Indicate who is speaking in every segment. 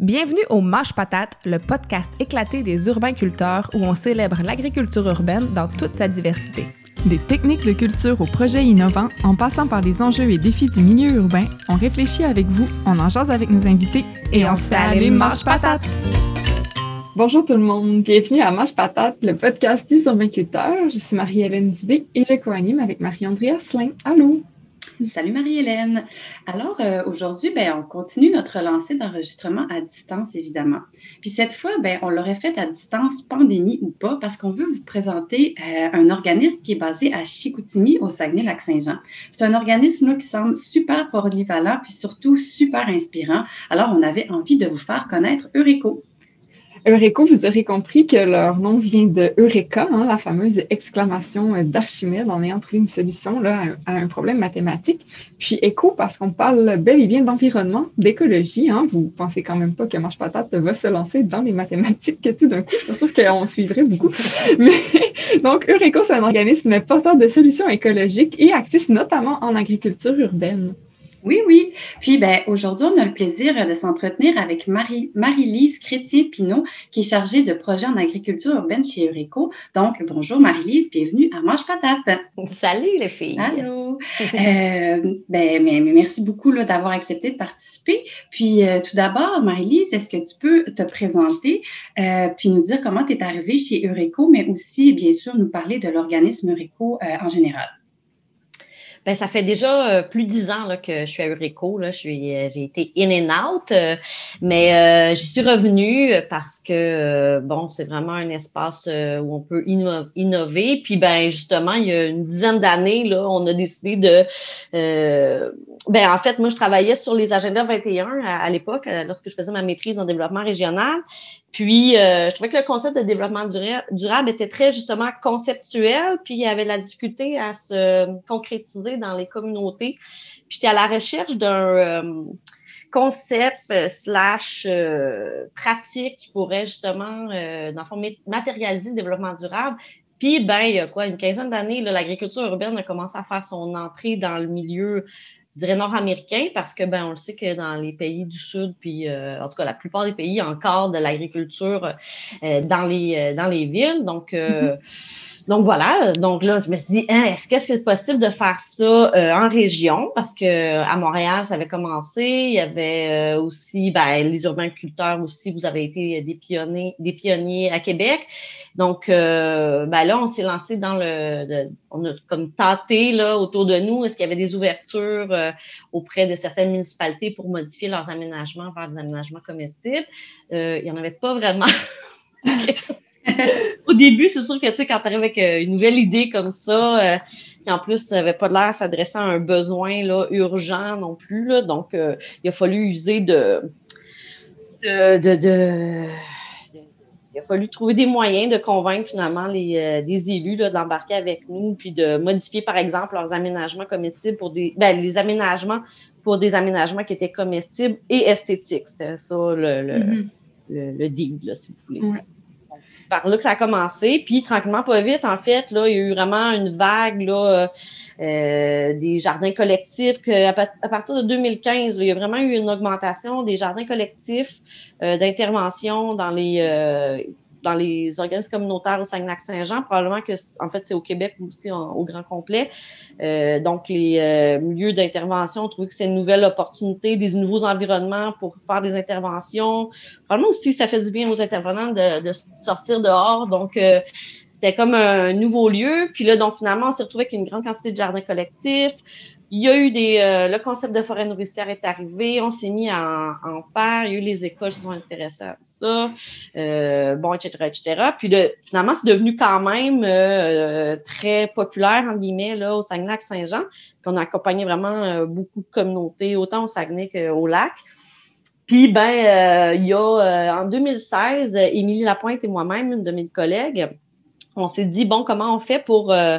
Speaker 1: Bienvenue au Mâche Patate, le podcast éclaté des urbains-culteurs où on célèbre l'agriculture urbaine dans toute sa diversité.
Speaker 2: Des techniques de culture aux projets innovants, en passant par les enjeux et défis du milieu urbain, on réfléchit avec vous, on en jase avec nos invités et, on, se fait aller Mâche Patate!
Speaker 3: Bonjour tout le monde, bienvenue à Mâche Patate, le podcast des urbains-culteurs. Je suis Marie-Hélène Dubé et je co-anime avec Marie-André Asselin. Allô!
Speaker 4: Salut Marie-Hélène. Alors euh, aujourd'hui, ben, on continue notre lancée d'enregistrement à distance, évidemment. Puis cette fois, ben, on l'aurait fait à distance, pandémie ou pas, parce qu'on veut vous présenter euh, un organisme qui est basé à Chicoutimi, au Saguenay-Lac-Saint-Jean. C'est un organisme qui semble super polyvalent, puis surtout super inspirant. Alors, on avait envie de vous faire connaître Eureco.
Speaker 3: Eureco, vous aurez compris que leur nom vient de Eureka, hein, la fameuse exclamation d'Archimède en ayant trouvé une solution là, à, un problème mathématique. Puis éco, parce qu'on parle bel et bien d'environnement, d'écologie. Hein, vous pensez quand même pas que Marche Patate va se lancer dans les mathématiques que tout d'un coup. C'est sûr qu'on suivrait beaucoup. Mais donc, Eureco, c'est un organisme porteur de solutions écologiques et actif notamment en agriculture urbaine.
Speaker 4: Oui, oui. Puis ben, aujourd'hui, on a le plaisir de s'entretenir avec Marie, Marie-Lise Chrétien-Pinot, qui est chargée de projet en agriculture urbaine chez Eureco. Donc, bonjour Marie-Lise, bienvenue à Mange Patate.
Speaker 5: Salut les filles.
Speaker 4: Allô. euh, ben, mais, merci beaucoup d'avoir accepté de participer. Puis euh, tout d'abord, Marie-Lise, est-ce que tu peux te présenter euh, puis nous dire comment tu es arrivée chez Eureco, mais aussi, bien sûr, nous parler de l'organisme Eureco euh, en général?
Speaker 5: Ben, ça fait déjà euh, plus de dix ans là, que je suis à Eureco. Là. Euh, j'ai été in and out, euh, mais j'y suis revenue parce que bon, c'est vraiment un espace où on peut innover. Puis ben justement, il y a une dizaine d'années, là, on a décidé de. ben en fait, moi, je travaillais sur les agendas 21 à, à l'époque, lorsque je faisais ma maîtrise en développement régional. Puis, euh, je trouvais que le concept de développement durable était très justement conceptuel, puis il y avait la difficulté à se concrétiser dans les communautés. Puis, j'étais à la recherche d'un euh, concept euh, slash pratique qui pourrait justement, dans le fond, matérialiser le développement durable. Puis, ben, il y a quoi, une quinzaine d'années, l'agriculture urbaine a commencé à faire son entrée dans le milieu je dirais nord-américain parce que ben on le sait que dans les pays du sud puis euh, en tout cas la plupart des pays encore de l'agriculture euh, dans les euh, dans les villes donc mm-hmm. Donc voilà, donc là, je me suis dit, hein, est-ce que c'est possible de faire ça en région? Parce que à Montréal, ça avait commencé. Il y avait aussi ben, les urbains-culteurs aussi, vous avez été des pionniers, à Québec. Donc, euh, ben là, on s'est lancé dans le, on a comme tâté là autour de nous. Est-ce qu'il y avait des ouvertures euh, auprès de certaines municipalités pour modifier leurs aménagements vers des aménagements comestibles? Euh, Il n'y en avait pas vraiment. Au début, c'est sûr que tu sais, quand tu arrives avec une nouvelle idée comme ça, qui en plus n'avait pas l'air s'adresser à un besoin là, urgent non plus. Là, donc, il a fallu user de, de, de il a fallu trouver des moyens de convaincre finalement les, euh, élus d'embarquer avec nous, puis de modifier, par exemple, leurs aménagements comestibles pour des. Ben, les aménagements pour des aménagements qui étaient comestibles et esthétiques. C'était ça le, le, mm-hmm. le, deal, si vous voulez par là que ça a commencé. Puis tranquillement, pas vite, en fait, là, il y a eu vraiment une vague là, euh, des jardins collectifs. Que à, partir de 2015, il y a vraiment eu une augmentation des jardins collectifs euh, d'intervention dans les euh, dans les organismes communautaires au Saguenay-Saint-Jean. Probablement que, en fait, c'est au Québec aussi au grand complet. Euh, donc, les euh, milieux d'intervention ont trouvé que c'est une nouvelle opportunité, des nouveaux environnements pour faire des interventions. Probablement aussi, ça fait du bien aux intervenants de, sortir dehors. Donc, euh, c'était comme un nouveau lieu. Puis là, donc, finalement, on s'est retrouvé avec une grande quantité de jardins collectifs. Il y a eu des. Euh, le concept de forêt nourricière est arrivé, on s'est mis en, en paire, il y a eu les écoles qui sont intéressées à ça, euh, bon, etc., etc. Puis finalement, c'est devenu quand même euh, très populaire, en guillemets, là, au Saguenay-Saint-Jean. Puis on a accompagné vraiment beaucoup de communautés, autant au Saguenay qu'au lac. Puis, ben, il y a en 2016, Émilie Lapointe et moi-même, une de mes collègues, on s'est dit, bon, comment on fait pour euh, euh,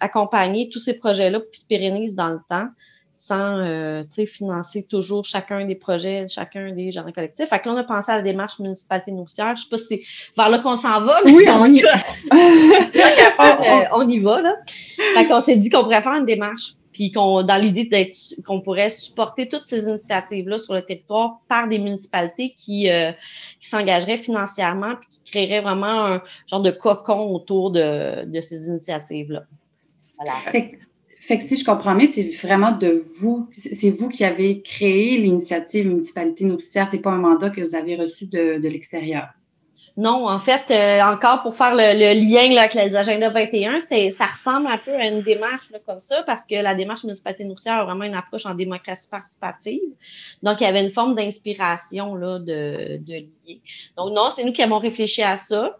Speaker 5: accompagner tous ces projets-là pour qu'ils se pérennisent dans le temps sans euh, financer toujours chacun des projets, chacun des jardins collectifs. Fait que là, on a pensé à la démarche municipalité nourricière. Je sais pas si c'est vers là qu'on s'en va.
Speaker 3: oui, on y va.
Speaker 5: on y va, là. Fait qu'on s'est dit qu'on pourrait faire une démarche puis qu'on dans l'idée d'être qu'on pourrait supporter toutes ces initiatives-là sur le territoire par des municipalités qui, euh, qui s'engageraient financièrement puis qui créeraient vraiment un genre de cocon autour de, de ces initiatives-là.
Speaker 4: Voilà. Fait, que si je comprends bien, c'est vraiment de vous, c'est vous qui avez créé l'initiative Municipalité Nourricière, c'est pas un mandat que vous avez reçu de, de l'extérieur.
Speaker 5: Non, en fait, euh, encore pour faire le, lien là, avec les agendas 21, ça ressemble un peu à une démarche comme ça, parce que la démarche municipalité nourricière a vraiment une approche en démocratie participative. Donc, il y avait une forme d'inspiration là, de, de lier. Donc, non, c'est nous qui avons réfléchi à ça.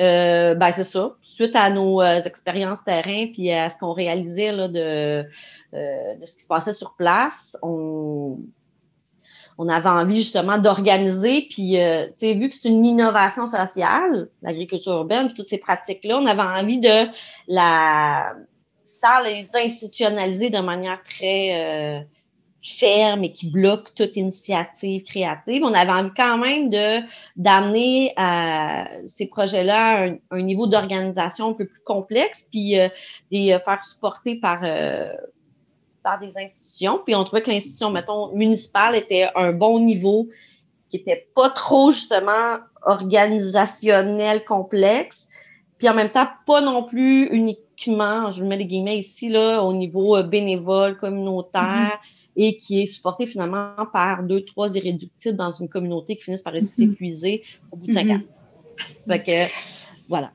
Speaker 5: Euh, ben, c'est ça. Suite à nos euh, expériences terrain, puis à ce qu'on réalisait là, de, de ce qui se passait sur place, on on avait envie justement d'organiser, puis euh, tu sais, vu que c'est une innovation sociale, l'agriculture urbaine, puis toutes ces pratiques-là, on avait envie de la sans les institutionnaliser de manière très euh, ferme et qui bloque toute initiative créative. On avait envie quand même de d'amener à ces projets-là à un, niveau d'organisation un peu plus complexe, puis euh, les faire supporter par par des institutions. Puis on trouvait que l'institution, mettons, municipale était un bon niveau, qui n'était pas trop justement organisationnel, complexe. Puis en même temps, pas non plus uniquement, je mets des guillemets ici, là, au niveau euh, bénévole, communautaire, mm-hmm. et qui est supporté finalement par deux, trois irréductibles dans une communauté qui finissent par mm-hmm. s'épuiser au bout de cinq ans. Mm-hmm. Fait que, voilà.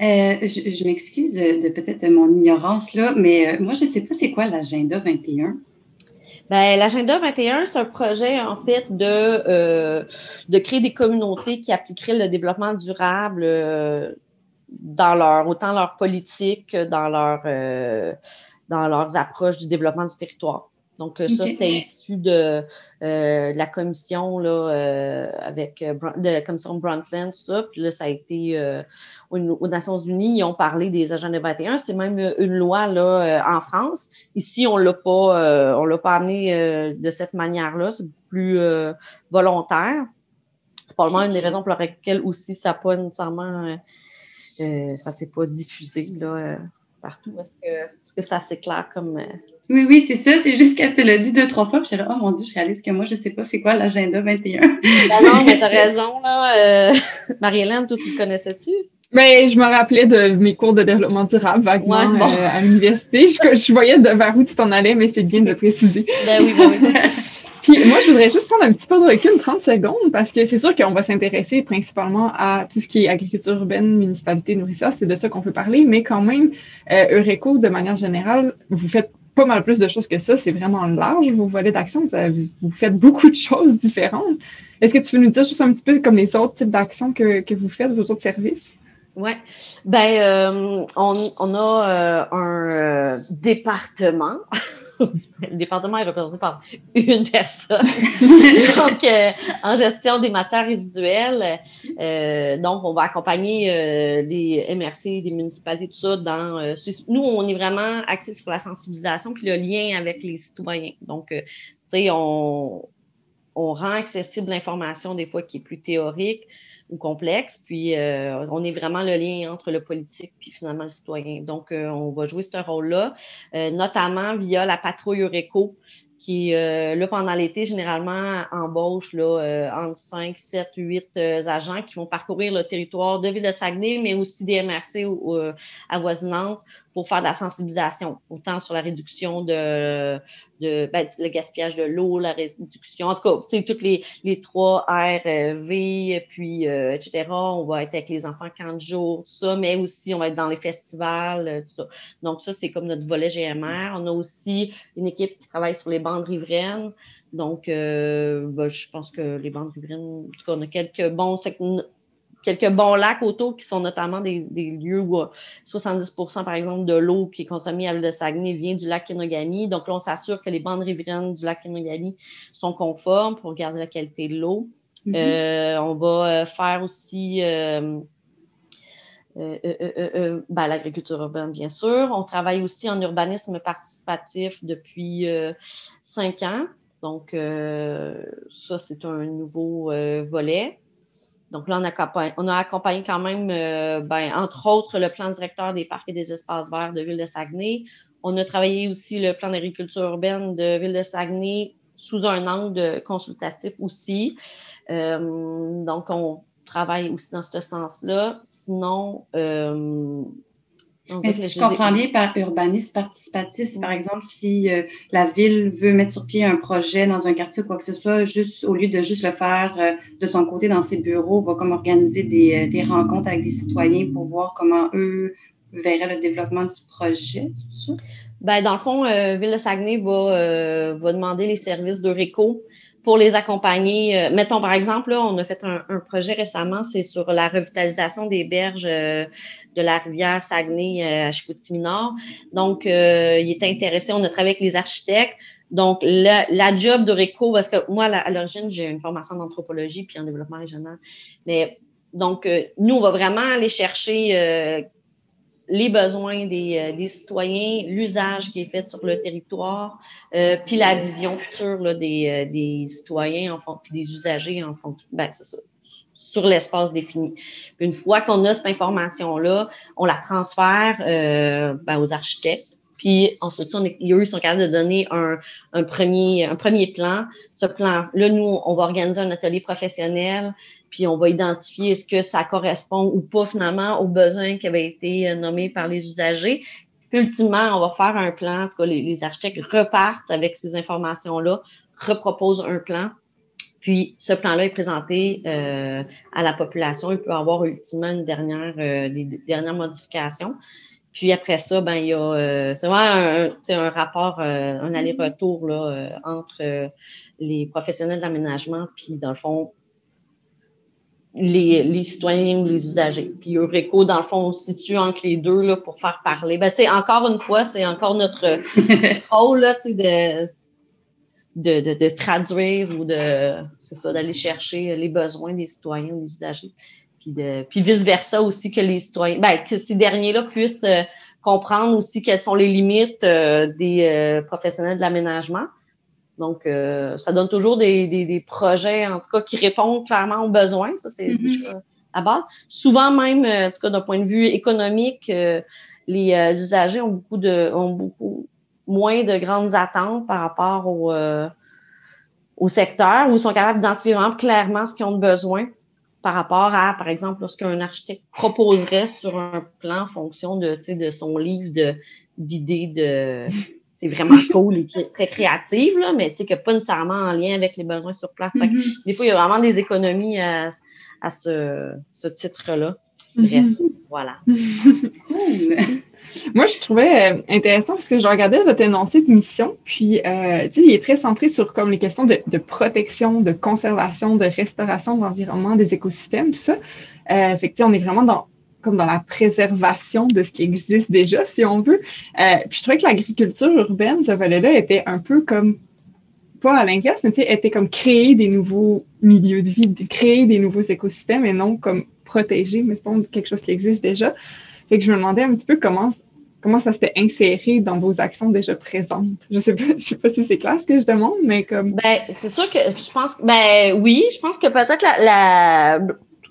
Speaker 4: Euh, je, m'excuse de peut-être mon ignorance là, mais euh, moi, je ne sais pas c'est quoi l'agenda 21.
Speaker 5: Ben, l'agenda 21, c'est un projet en fait de, euh, de créer des communautés qui appliqueraient le développement durable dans leur autant leur politique dans leur dans leurs approches du développement du territoire. Donc, ça, c'était issu de, la commission là, avec de la commission Brundtland, tout ça. Puis là, ça a été aux, Nations Unies, ils ont parlé des agents de 21. C'est même une loi là, euh, en France. Ici, on l'a pas, euh, on l'a pas amené euh, de cette manière-là. C'est plus volontaire. C'est probablement une des raisons pour lesquelles aussi ça n'a pas nécessairement, ça s'est pas diffusé là, partout. Est-ce que, que assez clair comme
Speaker 4: oui, oui, c'est ça. C'est juste qu'elle te l'a dit deux, trois fois. Puis j'ai dit, oh mon Dieu, je réalise que moi, je ne sais pas c'est quoi l'agenda 21. ben
Speaker 5: non, mais tu as raison, là. Marie-Hélène, toi, tu le connaissais-tu?
Speaker 3: Ben, je me rappelais de mes cours de développement durable vaguement euh, à l'université. Je, je, voyais de vers où tu t'en allais, mais c'est bien de le préciser.
Speaker 5: Ben oui, ben oui.
Speaker 3: Puis moi, je voudrais juste prendre un petit peu de recul, 30 secondes, parce que c'est sûr qu'on va s'intéresser principalement à tout ce qui est agriculture urbaine, municipalité, nourrissage, c'est de ça qu'on peut parler, mais quand même, euh, Eureco, de manière générale, vous faites pas mal plus de choses que ça, c'est vraiment large, vos volets d'action, vous faites beaucoup de choses différentes. Est-ce que tu peux nous dire juste un petit peu comme les autres types d'actions que, que vous faites, vos autres services?
Speaker 5: Oui. Ben, euh, on, on, a euh, un euh, département. le département est représenté par une personne. donc, en gestion des matières résiduelles, donc, on va accompagner les MRC, des municipalités, tout ça. Dans, nous, on est vraiment axé sur la sensibilisation puis le lien avec les citoyens. Donc, tu sais, on, on rend accessible l'information des fois qui est plus théorique ou complexe. Puis, euh, on est vraiment le lien entre le politique puis finalement le citoyen. Donc, euh, on va jouer ce rôle-là, euh, notamment via la patrouille Eureco, qui, là, pendant l'été, généralement, embauche là, entre 5, 7, 8 agents qui vont parcourir le territoire de Ville-de-Saguenay, mais aussi des MRC avoisinantes pour faire de la sensibilisation, autant sur la réduction de, de ben, le gaspillage de l'eau, la réduction, en tout cas, toutes les, les trois R, euh, puis, euh, etc. On va être avec les enfants 40 jours, tout ça, mais aussi on va être dans les festivals, euh, tout ça. Donc, ça, c'est comme notre volet GMR. On a aussi une équipe qui travaille sur les bandes riveraines. Donc, ben, je pense que les bandes riveraines, en tout cas, on a quelques bons quelques bons lacs autour qui sont notamment des, lieux où 70% euh, par exemple de l'eau qui est consommée à l'île de Saguenay vient du lac Kenogami. Donc là, on s'assure que les bandes riveraines du lac Kenogami sont conformes pour garder la qualité de l'eau. Mm-hmm. Euh, on va euh, faire aussi ben, l'agriculture urbaine, bien sûr. On travaille aussi en urbanisme participatif depuis cinq ans. Donc, ça, c'est un nouveau volet. Donc là, on a, on a accompagné quand même, euh, ben, entre autres, le plan directeur des parcs et des espaces verts de Ville de Saguenay. on a travaillé aussi le plan d'agriculture urbaine de Ville de Saguenay sous un angle consultatif aussi. donc, on travaille aussi dans ce sens-là. Sinon,
Speaker 4: mais si je comprends bien par urbanisme participatif, c'est par exemple si euh, la ville veut mettre sur pied un projet dans un quartier ou quoi que ce soit, juste au lieu de juste le faire euh, de son côté dans ses bureaux, va comme organiser des, euh, des, rencontres avec des citoyens pour voir comment eux verraient le développement du projet, c'est ça?
Speaker 5: Ben, dans le fond, Ville de Saguenay va, va demander les services de RECO pour les accompagner. Euh, mettons, par exemple, là, on a fait un, projet récemment, c'est sur la revitalisation des berges euh, de la rivière Saguenay euh, à Chicoutimi-Nord. Donc, il est intéressé, on a travaillé avec les architectes. Donc, la, la job de RECO, parce que moi, à l'origine, j'ai une formation d'anthropologie puis en développement régional. Mais donc, nous, on va vraiment aller chercher les besoins des, euh, des citoyens, l'usage qui est fait sur le territoire, euh, puis la vision future euh, des, citoyens en fond, puis des usagers en fond, ben, sur l'espace défini. une fois qu'on a cette information-là, on la transfère euh, ben, aux architectes. Puis ensuite, on eux, ils sont capables de donner un, un, premier, un premier plan. Ce plan, là, nous, on va organiser un atelier professionnel puis on va identifier est-ce que ça correspond ou pas finalement aux besoins qui avaient été euh, nommés par les usagers. Puis ultimement, on va faire un plan, en tout cas, les, architectes repartent avec ces informations-là, reproposent un plan, puis ce plan-là est présenté euh, à la population. Il peut avoir ultimement une dernière, euh, des, dernières modifications. Puis après ça, ben il y a c'est vraiment un, un rapport, un aller-retour là entre les professionnels d'aménagement puis dans le fond les, les, citoyens ou les usagers. Puis Eureco, dans le fond, on se situe entre les deux là, pour faire parler. Ben, encore une fois, c'est encore notre rôle là, de, de, de, de, traduire ou de c'est ça, d'aller chercher les besoins des citoyens ou des usagers. Puis, de, puis vice-versa aussi que les citoyens, ben, que ces derniers-là puissent euh, comprendre aussi quelles sont les limites euh, des euh, professionnels de l'aménagement donc, euh, ça donne toujours des, des, projets, en tout cas, qui répondent clairement aux besoins. Ça, c'est mm à base. Souvent même, euh, en tout cas, d'un point de vue économique, euh, les usagers ont beaucoup de ont beaucoup moins de grandes attentes par rapport au, au secteur où ils sont capables d'identifier vraiment clairement ce qu'ils ont besoin par rapport à, par exemple, lorsqu'un architecte proposerait sur un plan en fonction de, de son livre d'idées de, c'est vraiment cool et très créative, là, mais tu sais, que pas nécessairement en lien avec les besoins sur place. Mm-hmm. des fois, il y a vraiment des économies à, à ce, ce titre-là. Bref, mm-hmm. voilà.
Speaker 3: cool. Moi, je trouvais euh, intéressant parce que je regardais votre énoncé de mission, puis euh, tu sais, il est très centré sur comme les questions de, de protection, de conservation, de restauration de l'environnement, des écosystèmes, tout ça. Euh, fait que, on est vraiment dans comme dans la préservation de ce qui existe déjà, si on veut. Euh, puis je trouvais que l'agriculture urbaine, ce volet-là, était un peu comme, pas à l'inverse, mais était comme créer des nouveaux milieux de vie, créer des nouveaux écosystèmes et non comme protéger, mais c'est quelque chose qui existe déjà. Fait que je me demandais un petit peu comment comment ça s'était inséré dans vos actions déjà présentes. Je sais pas, je sais pas si c'est clair ce que je demande, mais comme.
Speaker 5: Ben, c'est sûr que je pense, ben oui, je pense que peut-être la, la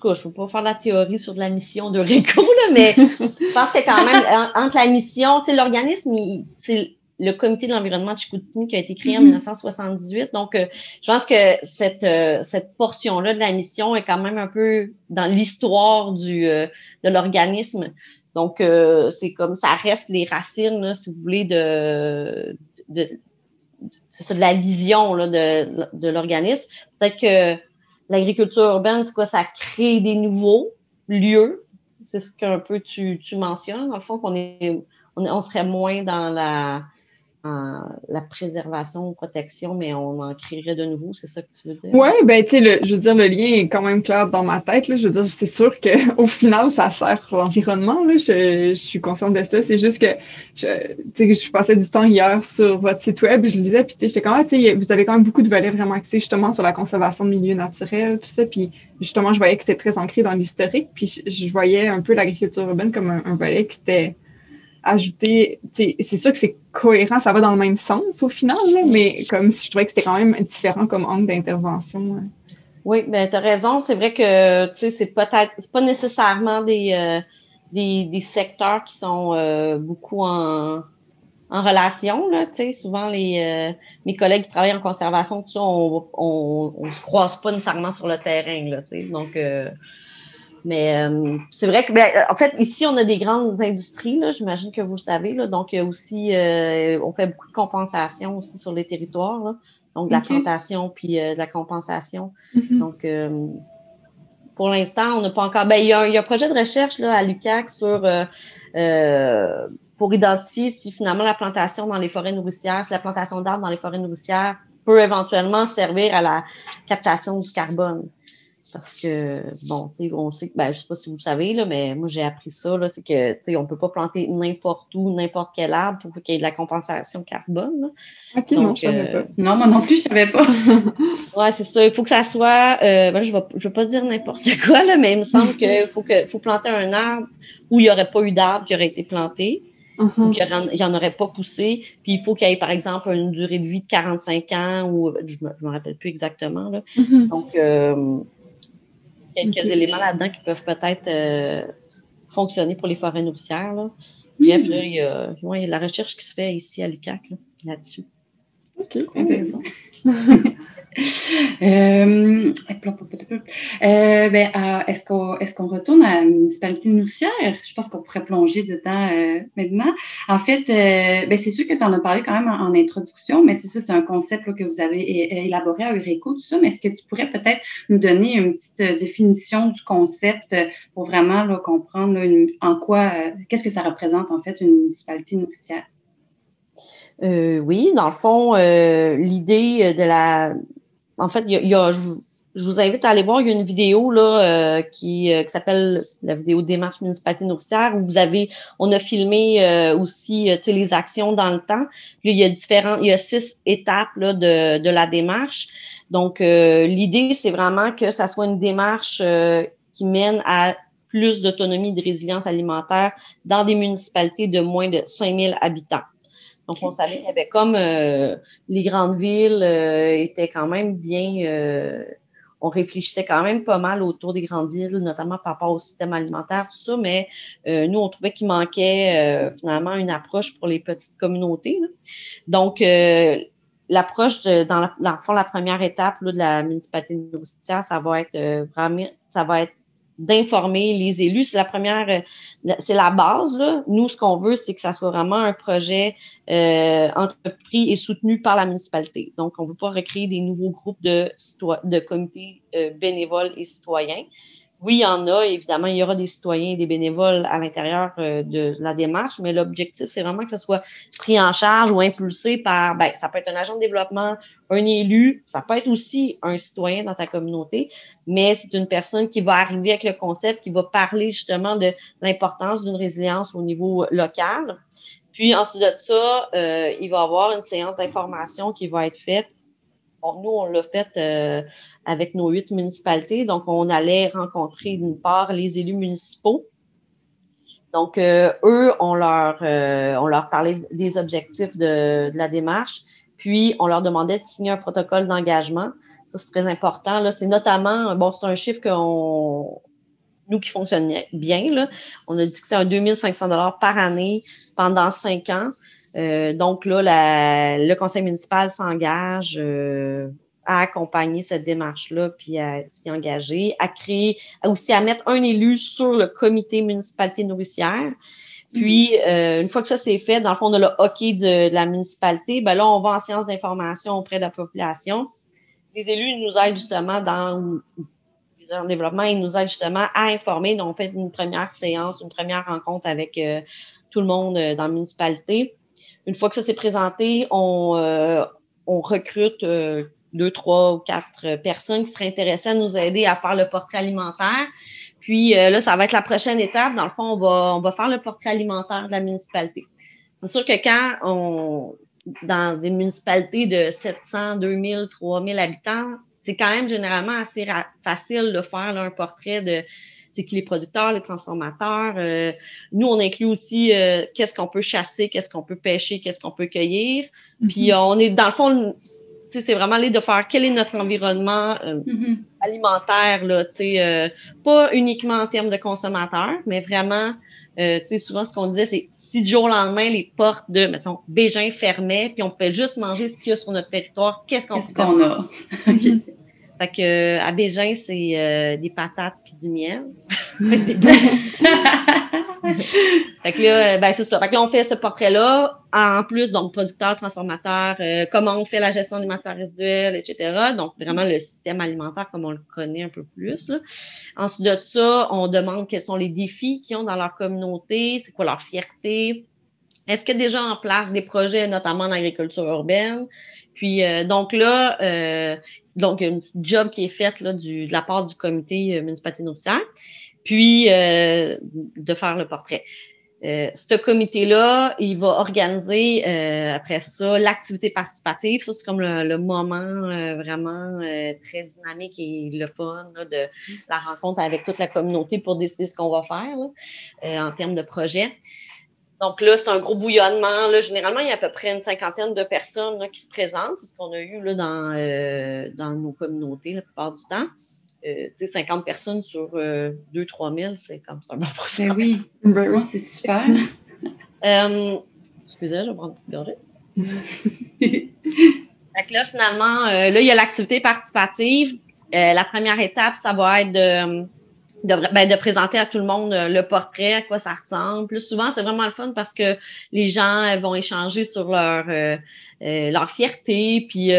Speaker 5: tout cas, je ne veux pas faire la théorie sur de la mission de RICO, mais je pense que quand même, entre la mission, tu sais, l'organisme, c'est le comité de l'environnement de Chicoutimi qui a été créé en 1978. Mm-hmm. Donc, euh, je pense que cette, euh, cette portion-là de la mission est quand même un peu dans l'histoire du euh, de l'organisme. Donc, c'est comme ça reste les racines, si vous voulez, de, de, ça, de la vision là, de, de l'organisme. Peut-être que l'agriculture urbaine, c'est quoi? Ça crée des nouveaux lieux. C'est ce qu'un peu tu, tu mentionnes, dans le fond, qu'on est, on, on serait moins dans la, la préservation ou protection, mais on en créerait de nouveau, c'est ça que tu veux dire?
Speaker 3: Oui, ben tu sais, je veux dire, le lien est quand même clair dans ma tête. Là. Je veux dire, c'est sûr qu'au final, ça sert l'environnement. Je, je, suis consciente de ça. C'est juste que je, je passais du temps hier sur votre site web, je le disais, puis j'étais quand même, vous avez quand même beaucoup de volets vraiment axés justement sur la conservation de milieux naturels, tout ça. Puis justement, je voyais que c'était très ancré dans l'historique. Puis je, voyais un peu l'agriculture urbaine comme un, un volet qui était ajouter, c'est sûr que c'est cohérent, ça va dans le même sens au final, mais comme si je trouvais que c'était quand même différent comme angle d'intervention.
Speaker 5: Oui, ben tu as raison, c'est vrai que c'est peut-être pas nécessairement des, euh, des, des, secteurs qui sont euh, beaucoup en en relation. Là, souvent, les, mes collègues qui travaillent en conservation, on, on se croise pas nécessairement sur le terrain. Là, donc, mais euh, c'est vrai que, ben, en fait, ici, on a des grandes industries, j'imagine que vous le savez. Là, donc, il y a aussi, euh, on fait beaucoup de compensation aussi sur les territoires. Là, donc, de la plantation puis euh, de la compensation. Mm-hmm. Donc, pour l'instant, on n'a pas encore. Ben, il, y a, il y, a, un projet de recherche là, à l'UCAC sur pour identifier si finalement la plantation dans les forêts nourricières, si la plantation d'arbres dans les forêts nourricières peut éventuellement servir à la captation du carbone. Parce que, bon, tu sais, on sait que, ben, je sais pas si vous le savez, là, mais moi, j'ai appris ça, là, c'est que, tu sais, on peut pas planter n'importe où, n'importe quel arbre pour qu'il y ait de la compensation carbone.
Speaker 3: OK, non, je savais
Speaker 4: euh, pas. Non, moi non plus, je savais pas.
Speaker 5: ouais, c'est ça. Il faut que ça soit, euh, ben, je vais, je vais pas dire n'importe quoi, là, mais il me semble qu'il faut que, faut planter un arbre où il n'y aurait pas eu d'arbre qui aurait été planté. ou qu'il n'y en aurait pas poussé. Puis il faut qu'il y ait, par exemple, une durée de vie de 45 ans ou je ne me, rappelle plus exactement. Là. Mm-hmm. Donc, euh, quelques éléments là-dedans qui peuvent peut-être euh, fonctionner pour les forêts nourricières. Là. Bref, hmm. il, y a, il, y a, la recherche qui se fait ici à l'UCAC là-dessus.
Speaker 3: OK.
Speaker 4: Euh, euh, est-ce qu'on retourne à la municipalité nourricière? Je pense qu'on pourrait plonger dedans euh, maintenant. En fait, ben, c'est sûr que tu en as parlé quand même en, introduction, mais c'est ça, c'est un concept que vous avez élaboré à Ureco, tout ça. Mais est-ce que tu pourrais peut-être nous donner une petite définition du concept pour vraiment comprendre en quoi, qu'est-ce que ça représente en fait une municipalité nourricière?
Speaker 5: oui, dans le fond, l'idée de la en fait, il y je, vous invite à aller voir, il y a une vidéo là, euh, qui, euh, qui s'appelle la vidéo Démarche municipalité nourricière où vous avez, on a filmé euh, aussi les actions dans le temps. Il y a différents, il y a six étapes de, la démarche. Donc, l'idée, c'est vraiment que ça soit une démarche qui mène à plus d'autonomie de résilience alimentaire dans des municipalités de moins de 5000 habitants. Donc, on savait qu'il y avait comme euh, les grandes villes euh, étaient quand même bien. Euh, on réfléchissait quand même pas mal autour des grandes villes, notamment par rapport au système alimentaire, tout ça, mais nous, on trouvait qu'il manquait finalement une approche pour les petites communautés. Donc, l'approche, dans, la, dans le fond, la première étape là, de la municipalité de ça va être vraiment, ça va être d'informer les élus. C'est la première, euh, c'est la base. Nous, ce qu'on veut, c'est que ça soit vraiment un projet euh, entrepris et soutenu par la municipalité. Donc, on ne veut pas recréer des nouveaux groupes de, de comités euh, bénévoles et citoyens. Oui, il y en a, évidemment, il y aura des citoyens et des bénévoles à l'intérieur euh, de la démarche, mais l'objectif, c'est vraiment que ça soit pris en charge ou impulsé par, ben, ça peut être un agent de développement, un élu, ça peut être aussi un citoyen dans ta communauté, mais c'est une personne qui va arriver avec le concept, qui va parler justement de l'importance d'une résilience au niveau local. Puis ensuite de ça, euh, il va y avoir une séance d'information qui va être faite nous, on l'a fait euh, avec nos huit municipalités. Donc, on allait rencontrer d'une part les élus municipaux. Donc, euh, eux, on leur, euh, on leur parlait des objectifs de, la démarche, puis on leur demandait de signer un protocole d'engagement. Ça, c'est très important. Là. C'est notamment, bon, c'est un chiffre qu'on, nous qui fonctionne bien, là, on a dit que c'est un 2500 dollars par année pendant cinq ans. Euh, donc là, le conseil municipal s'engage euh, à accompagner cette démarche-là, puis à s'y engager, à créer, aussi à mettre un élu sur le comité municipalité nourricière. Puis, euh, une fois que ça c'est fait, dans le fond, on a le hockey de, la municipalité, ben là, on va en séance d'information auprès de la population. Les élus nous aident justement dans en développement, ils nous aident justement à informer. Donc, on fait une première séance, une première rencontre avec tout le monde dans la municipalité. Une fois que ça s'est présenté, on, euh, recrute euh, deux, trois ou quatre personnes qui seraient intéressées à nous aider à faire le portrait alimentaire. Puis euh, là, ça va être la prochaine étape. Dans le fond, on va, on va faire le portrait alimentaire de la municipalité. C'est sûr que quand on, dans des municipalités de 700, 2000, 3000 habitants, c'est quand même généralement assez facile de faire un portrait de c'est qui les producteurs, les transformateurs. Euh, nous, on inclut aussi euh, qu'est-ce qu'on peut chasser, qu'est-ce qu'on peut pêcher, qu'est-ce qu'on peut cueillir. Puis mm-hmm. on est, dans le fond, c'est vraiment aller de faire quel est notre environnement euh, mm-hmm. alimentaire, là, euh, pas uniquement en termes de consommateurs, mais vraiment, euh, souvent ce qu'on disait, c'est si du jour au lendemain, les portes de, mettons, Bégin fermaient, puis on pouvait juste manger ce qu'il y a sur notre territoire, qu'est-ce qu'on
Speaker 4: qu qu'on a?
Speaker 5: Fait que à Bégin, c'est des patates puis du miel. fait que là, ben c'est ça. Fait que là, on fait ce portrait-là. En plus, donc, producteur, transformateur, euh, comment on fait la gestion des matières résiduelles, etc. Donc, vraiment le système alimentaire comme on le connaît un peu plus. Là. Ensuite de ça, on demande quels sont les défis qu'ils ont dans leur communauté, c'est quoi leur fierté. Est-ce qu'il y a déjà en place des projets, notamment en agriculture urbaine? Puis, euh, donc là, euh, donc, il y a une petite job qui est faite là, de la part du comité municipal nourricière puis euh, de faire le portrait. Euh, ce comité-là, il va organiser euh, après ça l'activité participative. Ça, c'est comme le, moment euh, vraiment très dynamique et le fun de la rencontre avec toute la communauté pour décider ce qu'on va faire en termes de projet. Donc là, c'est un gros bouillonnement. Là. Généralement, il y a à peu près une cinquantaine de personnes qui se présentent. C'est ce qu'on a eu là, dans, dans nos communautés la plupart du temps. 50 euh, personnes sur 2-3 euh, 000, c'est comme ça.
Speaker 4: Ben oui, ben c'est super.
Speaker 5: euh, excusez, je vais prendre une petite gorgée. là, finalement, euh, là, il y a l'activité participative. la première étape, ça va être de, de, ben, de, présenter à tout le monde le portrait, à quoi ça ressemble. Plus souvent, c'est vraiment le fun parce que les gens vont échanger sur leur, leur fierté, puis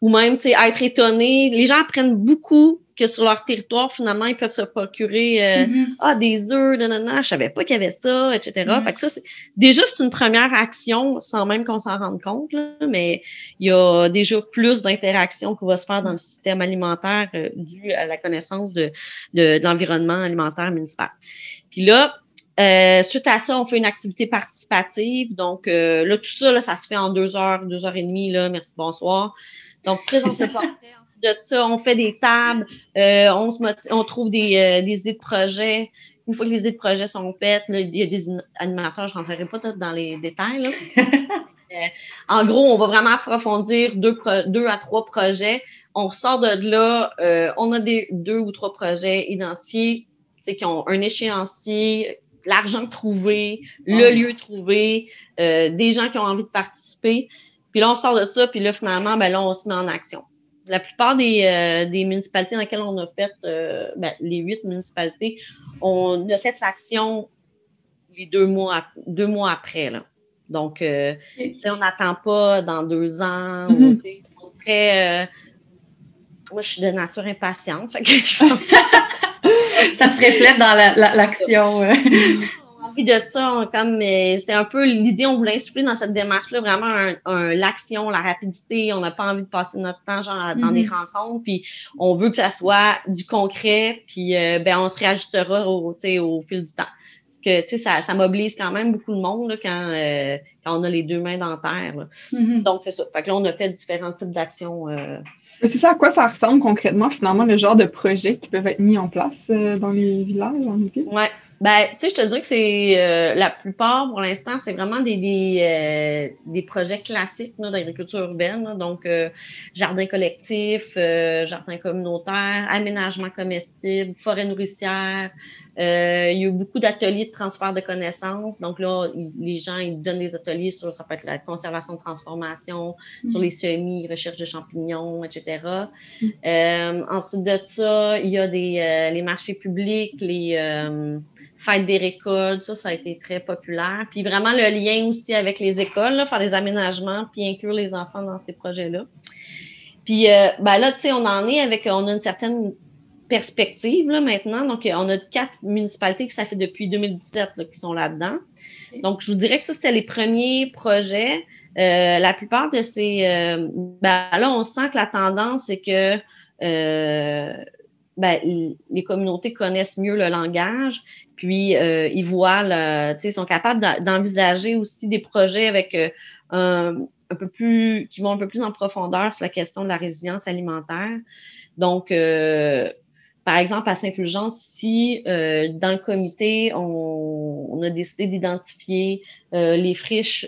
Speaker 5: ou même être étonnés. Les gens apprennent beaucoup que sur leur territoire, finalement, ils peuvent se procurer euh, mm-hmm. ah, des œufs, nanana, je savais pas qu'il y avait ça, etc. Mm-hmm. Fait que ça, c'est déjà c'est une première action sans même qu'on s'en rende compte, là, mais il y a déjà plus d'interaction qui va se faire dans le système alimentaire euh, dû à la connaissance de, de, de l'environnement alimentaire municipal. Puis là, euh, suite à ça, on fait une activité participative. Donc, euh, là, tout ça, là, ça se fait en deux heures, deux heures et demie. Là. Merci, bonsoir. Donc, présente le portrait de ça, on fait des tables, euh, on, se on trouve des, euh, des, idées de projet. Une fois que les idées de projet sont faites, il y a des animateurs, je ne rentrerai pas dans les détails. Là. Euh, en gros, on va vraiment approfondir deux, deux à trois projets. On ressort de là, on a des deux ou trois projets identifiés, qui ont un échéancier, l'argent trouvé, le lieu trouvé, des gens qui ont envie de participer. Puis là, on sort de ça, puis là, finalement, ben là, on se met en action la plupart des, euh, des, municipalités dans lesquelles on a fait, euh, ben, les huit municipalités, on a fait l'action les deux mois, deux mois après. Là. Donc, euh, on n'attend pas dans deux ans. Mm moi, je suis de nature impatiente. Fait que je pense
Speaker 4: ça se reflète dans l'action. La,
Speaker 5: de ça, comme c'était un peu l'idée, on voulait insuffler dans cette démarche-là vraiment l'action, la rapidité. On n'a pas envie de passer notre temps genre dans des mm-hmm. rencontres, puis on veut que ça soit du concret, puis euh, ben on se réajustera au, au fil du temps. Parce que tu sais, ça, ça mobilise quand même beaucoup de monde là, quand, euh, quand on a les deux mains dans terre. Mm-hmm. Donc c'est ça. Fait que là, on a fait différents types d'actions. Euh,
Speaker 3: c'est ça, à quoi ça ressemble concrètement, finalement, le genre de projets qui peuvent être mis en place dans les villages, en ville?
Speaker 5: Oui, ben, tu sais, je te dirais que c'est euh, la plupart, pour l'instant, c'est vraiment des, des, euh, des projets classiques d'agriculture urbaine. donc, euh, jardin collectif, jardin communautaire, aménagement comestible, forêt nourricière. il y a eu beaucoup d'ateliers de transfert de connaissances. Donc là, les gens, ils donnent des ateliers sur, ça peut être la conservation de transformation, sur mm. les semis, recherche de champignons, etc. Mm. ensuite de ça, il y a des, les marchés publics, les fête des récoltes, ça, ça a été très populaire. Puis vraiment le lien aussi avec les écoles, faire des aménagements, puis inclure les enfants dans ces projets-là. Puis euh, ben là, tu sais, on en est avec, on a une certaine perspective là, maintenant. Donc, on a quatre municipalités qui ça fait depuis 2017 là, qui sont là-dedans. Donc, je vous dirais que ça, c'était les premiers projets. Euh, la plupart de ces... Euh, ben là, on sent que la tendance, c'est que ben, les communautés connaissent mieux le langage, puis euh, ils voient, le, ils sont capables d'envisager aussi des projets avec euh, peu plus, qui vont un peu plus en profondeur sur la question de la résilience alimentaire. Donc, euh, par exemple, à Saint-Fulgence, si dans le comité, on, a décidé d'identifier les friches,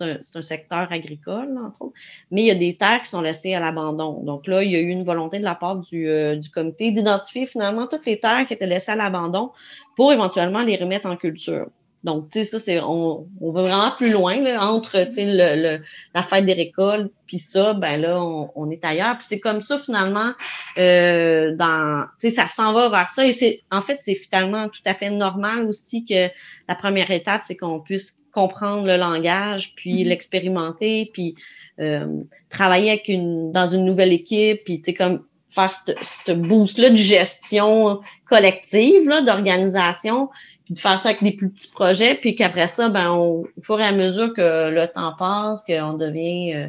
Speaker 5: ce c'est un, secteur agricole, entre autres, mais il y a des terres qui sont laissées à l'abandon. Donc là, il y a eu une volonté de la part du, euh, du comité d'identifier finalement toutes les terres qui étaient laissées à l'abandon pour éventuellement les remettre en culture. Donc, tu sais, ça, c'est, on, on, va vraiment plus loin, là, entre, tu sais, le, la fête des récoltes, puis ça, ben là, on, on est ailleurs. Puis c'est comme ça, finalement, euh, dans, tu sais, ça s'en va vers ça. Et c'est, en fait, c'est finalement tout à fait normal aussi que la première étape, c'est qu'on puisse comprendre le langage, puis mm-hmm. l'expérimenter, puis euh, travailler avec une, dans une nouvelle équipe, puis, tu sais, comme faire ce boost-là de gestion collective, là, d'organisation, de faire ça avec des plus petits projets, puis qu'après ça, ben, au fur et à mesure que le temps passe, qu'on devient euh,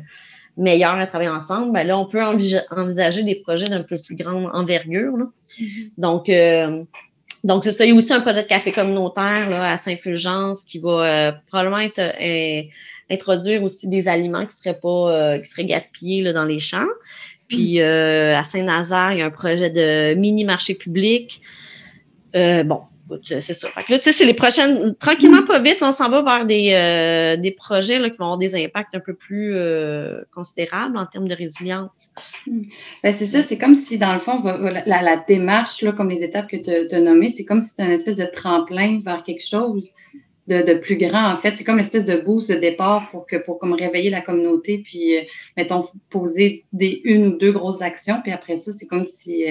Speaker 5: meilleur à travailler ensemble, ben là, on peut envisager des projets d'un peu plus grande envergure. Mm-hmm. Donc, euh, donc, c'est ça. Il y a aussi un projet de café communautaire là, à Saint-Fulgence qui va euh, probablement être, introduire aussi des aliments qui seraient pas qui seraient gaspillés là, dans les champs. Puis mm. à Saint-Nazaire, il y a un projet de mini marché public. bon, c'est ça. Là, tu sais, c'est les prochaines. Tranquillement, pas vite, on s'en va vers des, euh, des projets là, qui vont avoir des impacts un peu plus euh, considérables en termes de résilience.
Speaker 4: Hmm. Ben, c'est ça, c'est comme si, dans le fond, la, la démarche, là, comme les étapes que tu as, nommées, c'est comme si c'était une espèce de tremplin vers quelque chose de, de plus grand, en fait. C'est comme une espèce de boost de départ pour, que, pour comme réveiller la communauté, puis, euh, mettons, poser des, une ou deux grosses actions, puis après ça, c'est comme si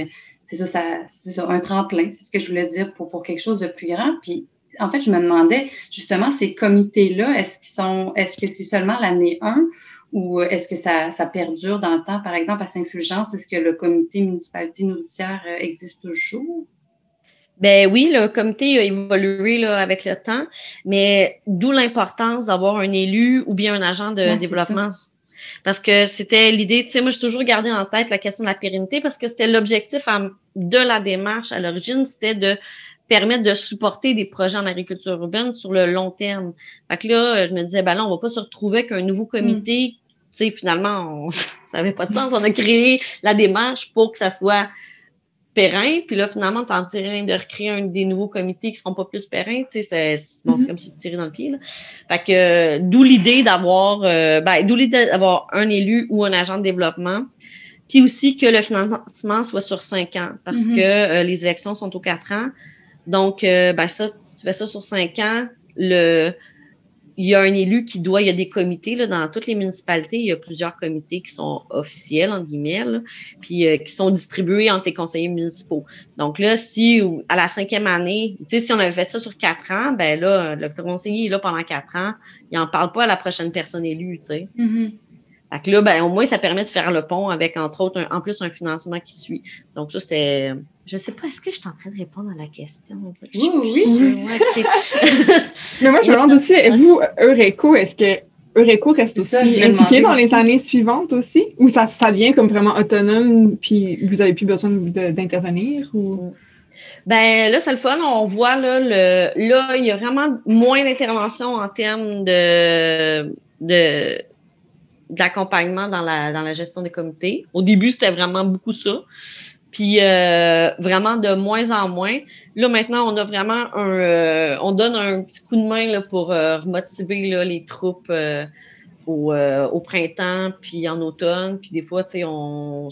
Speaker 4: c'est ça, c'est ça, un tremplin, c'est ce que je voulais dire pour, pour quelque chose de plus grand. Puis, en fait, je me demandais, justement, ces comités-là, est-ce qu'ils sont, est-ce que c'est seulement l'année 1 ou est-ce que ça, ça, perdure dans le temps? Par exemple, à Saint-Fulgence, est-ce que le comité municipalité nourricière euh, existe toujours?
Speaker 5: Ben oui, le comité a évolué là, avec le temps, mais d'où l'importance d'avoir un élu ou bien un agent de développement parce que c'était l'idée, tu sais, moi, j'ai toujours gardé en tête la question de la pérennité parce que c'était l'objectif de la démarche à l'origine, c'était de permettre de supporter des projets en agriculture urbaine sur le long terme. Fait que là, je me disais, ben là, on va pas se retrouver avec un nouveau comité. Mm. Tu sais, finalement, on, ça n'avait pas de sens. On a créé la démarche pour que ça soit périn, puis là, finalement, tu en train de recréer un des nouveaux comités qui seront pas plus périns, tu sais, c'est bon, mm-hmm. comme si tu tirais dans le pied, là. Fait que, d'où l'idée d'avoir, euh, ben, d'où l'idée d'avoir un élu ou un agent de développement, puis aussi que le financement soit sur cinq ans, parce mm-hmm. que euh, les élections sont aux quatre ans. Donc, euh, ben ça, tu fais ça sur cinq ans, le, il y a un élu qui doit, il y a des comités dans toutes les municipalités, il y a plusieurs comités qui sont officiels, en guillemets, puis euh, qui sont distribués entre les conseillers municipaux. Donc là, si à la cinquième année, tu sais, si on avait fait ça sur quatre ans, ben là, le conseiller est là pendant quatre ans, il n'en parle pas à la prochaine personne élue. Mm-hmm. Fait que là, ben, au moins, ça permet de faire le pont avec, entre autres, en plus, un financement qui suit. Donc, ça, c'était. Je sais pas, est-ce que je suis en train de répondre à la question?
Speaker 3: Oui, oui. Mais moi, je me demande aussi, vous, Eureco, est-ce que Eureco reste aussi impliqué dans les années suivantes aussi? Ou ça, ça devient comme vraiment autonome, puis vous avez plus besoin d'intervenir? Ou...
Speaker 5: Ben là, c'est le fun. On voit là, le, là, il y a vraiment moins d'intervention en termes de, de de l'accompagnement dans la, dans la gestion des comités. Au début, c'était vraiment beaucoup ça. Puis euh, vraiment de moins en moins. Là, maintenant, on a vraiment un. Euh, on donne un petit coup de main là, pour euh, remotiver là, les troupes euh, au, printemps, puis en automne. Puis des fois, tu sais, on,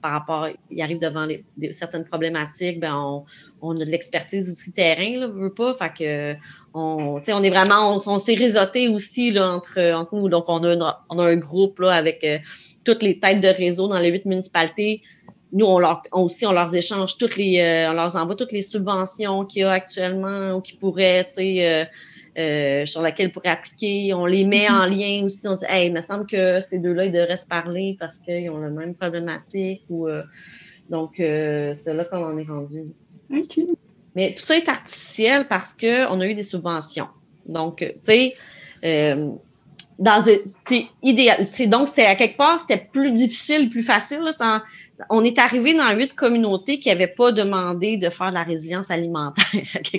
Speaker 5: par rapport. Ils arrivent devant certaines problématiques, ben on, on a de l'expertise aussi terrain, là, veut pas. Fait que on, on est vraiment, on, s'est réseauté aussi là, entre, entre nous. Donc, on a, on a un groupe là, avec euh, toutes les têtes de réseau dans les huit municipalités. Nous, on leur aussi, on leur échange toutes les, euh, on leur envoie toutes les subventions qu'il y a actuellement ou qui pourraient, tu sais, euh, sur lesquelles ils pourraient appliquer. On les met en lien aussi. On se dit, hey, il me semble que ces deux-là, ils devraient se parler parce qu'ils ont la même problématique. Ou, donc, c'est là qu'on en est rendu. Mais tout ça est artificiel parce qu'on a eu des subventions. Donc, tu sais, euh, dans idéal. donc, c'était à quelque part, c'était plus difficile, plus facile. On est arrivé dans huit communautés qui n'avaient pas demandé de faire de la résilience alimentaire.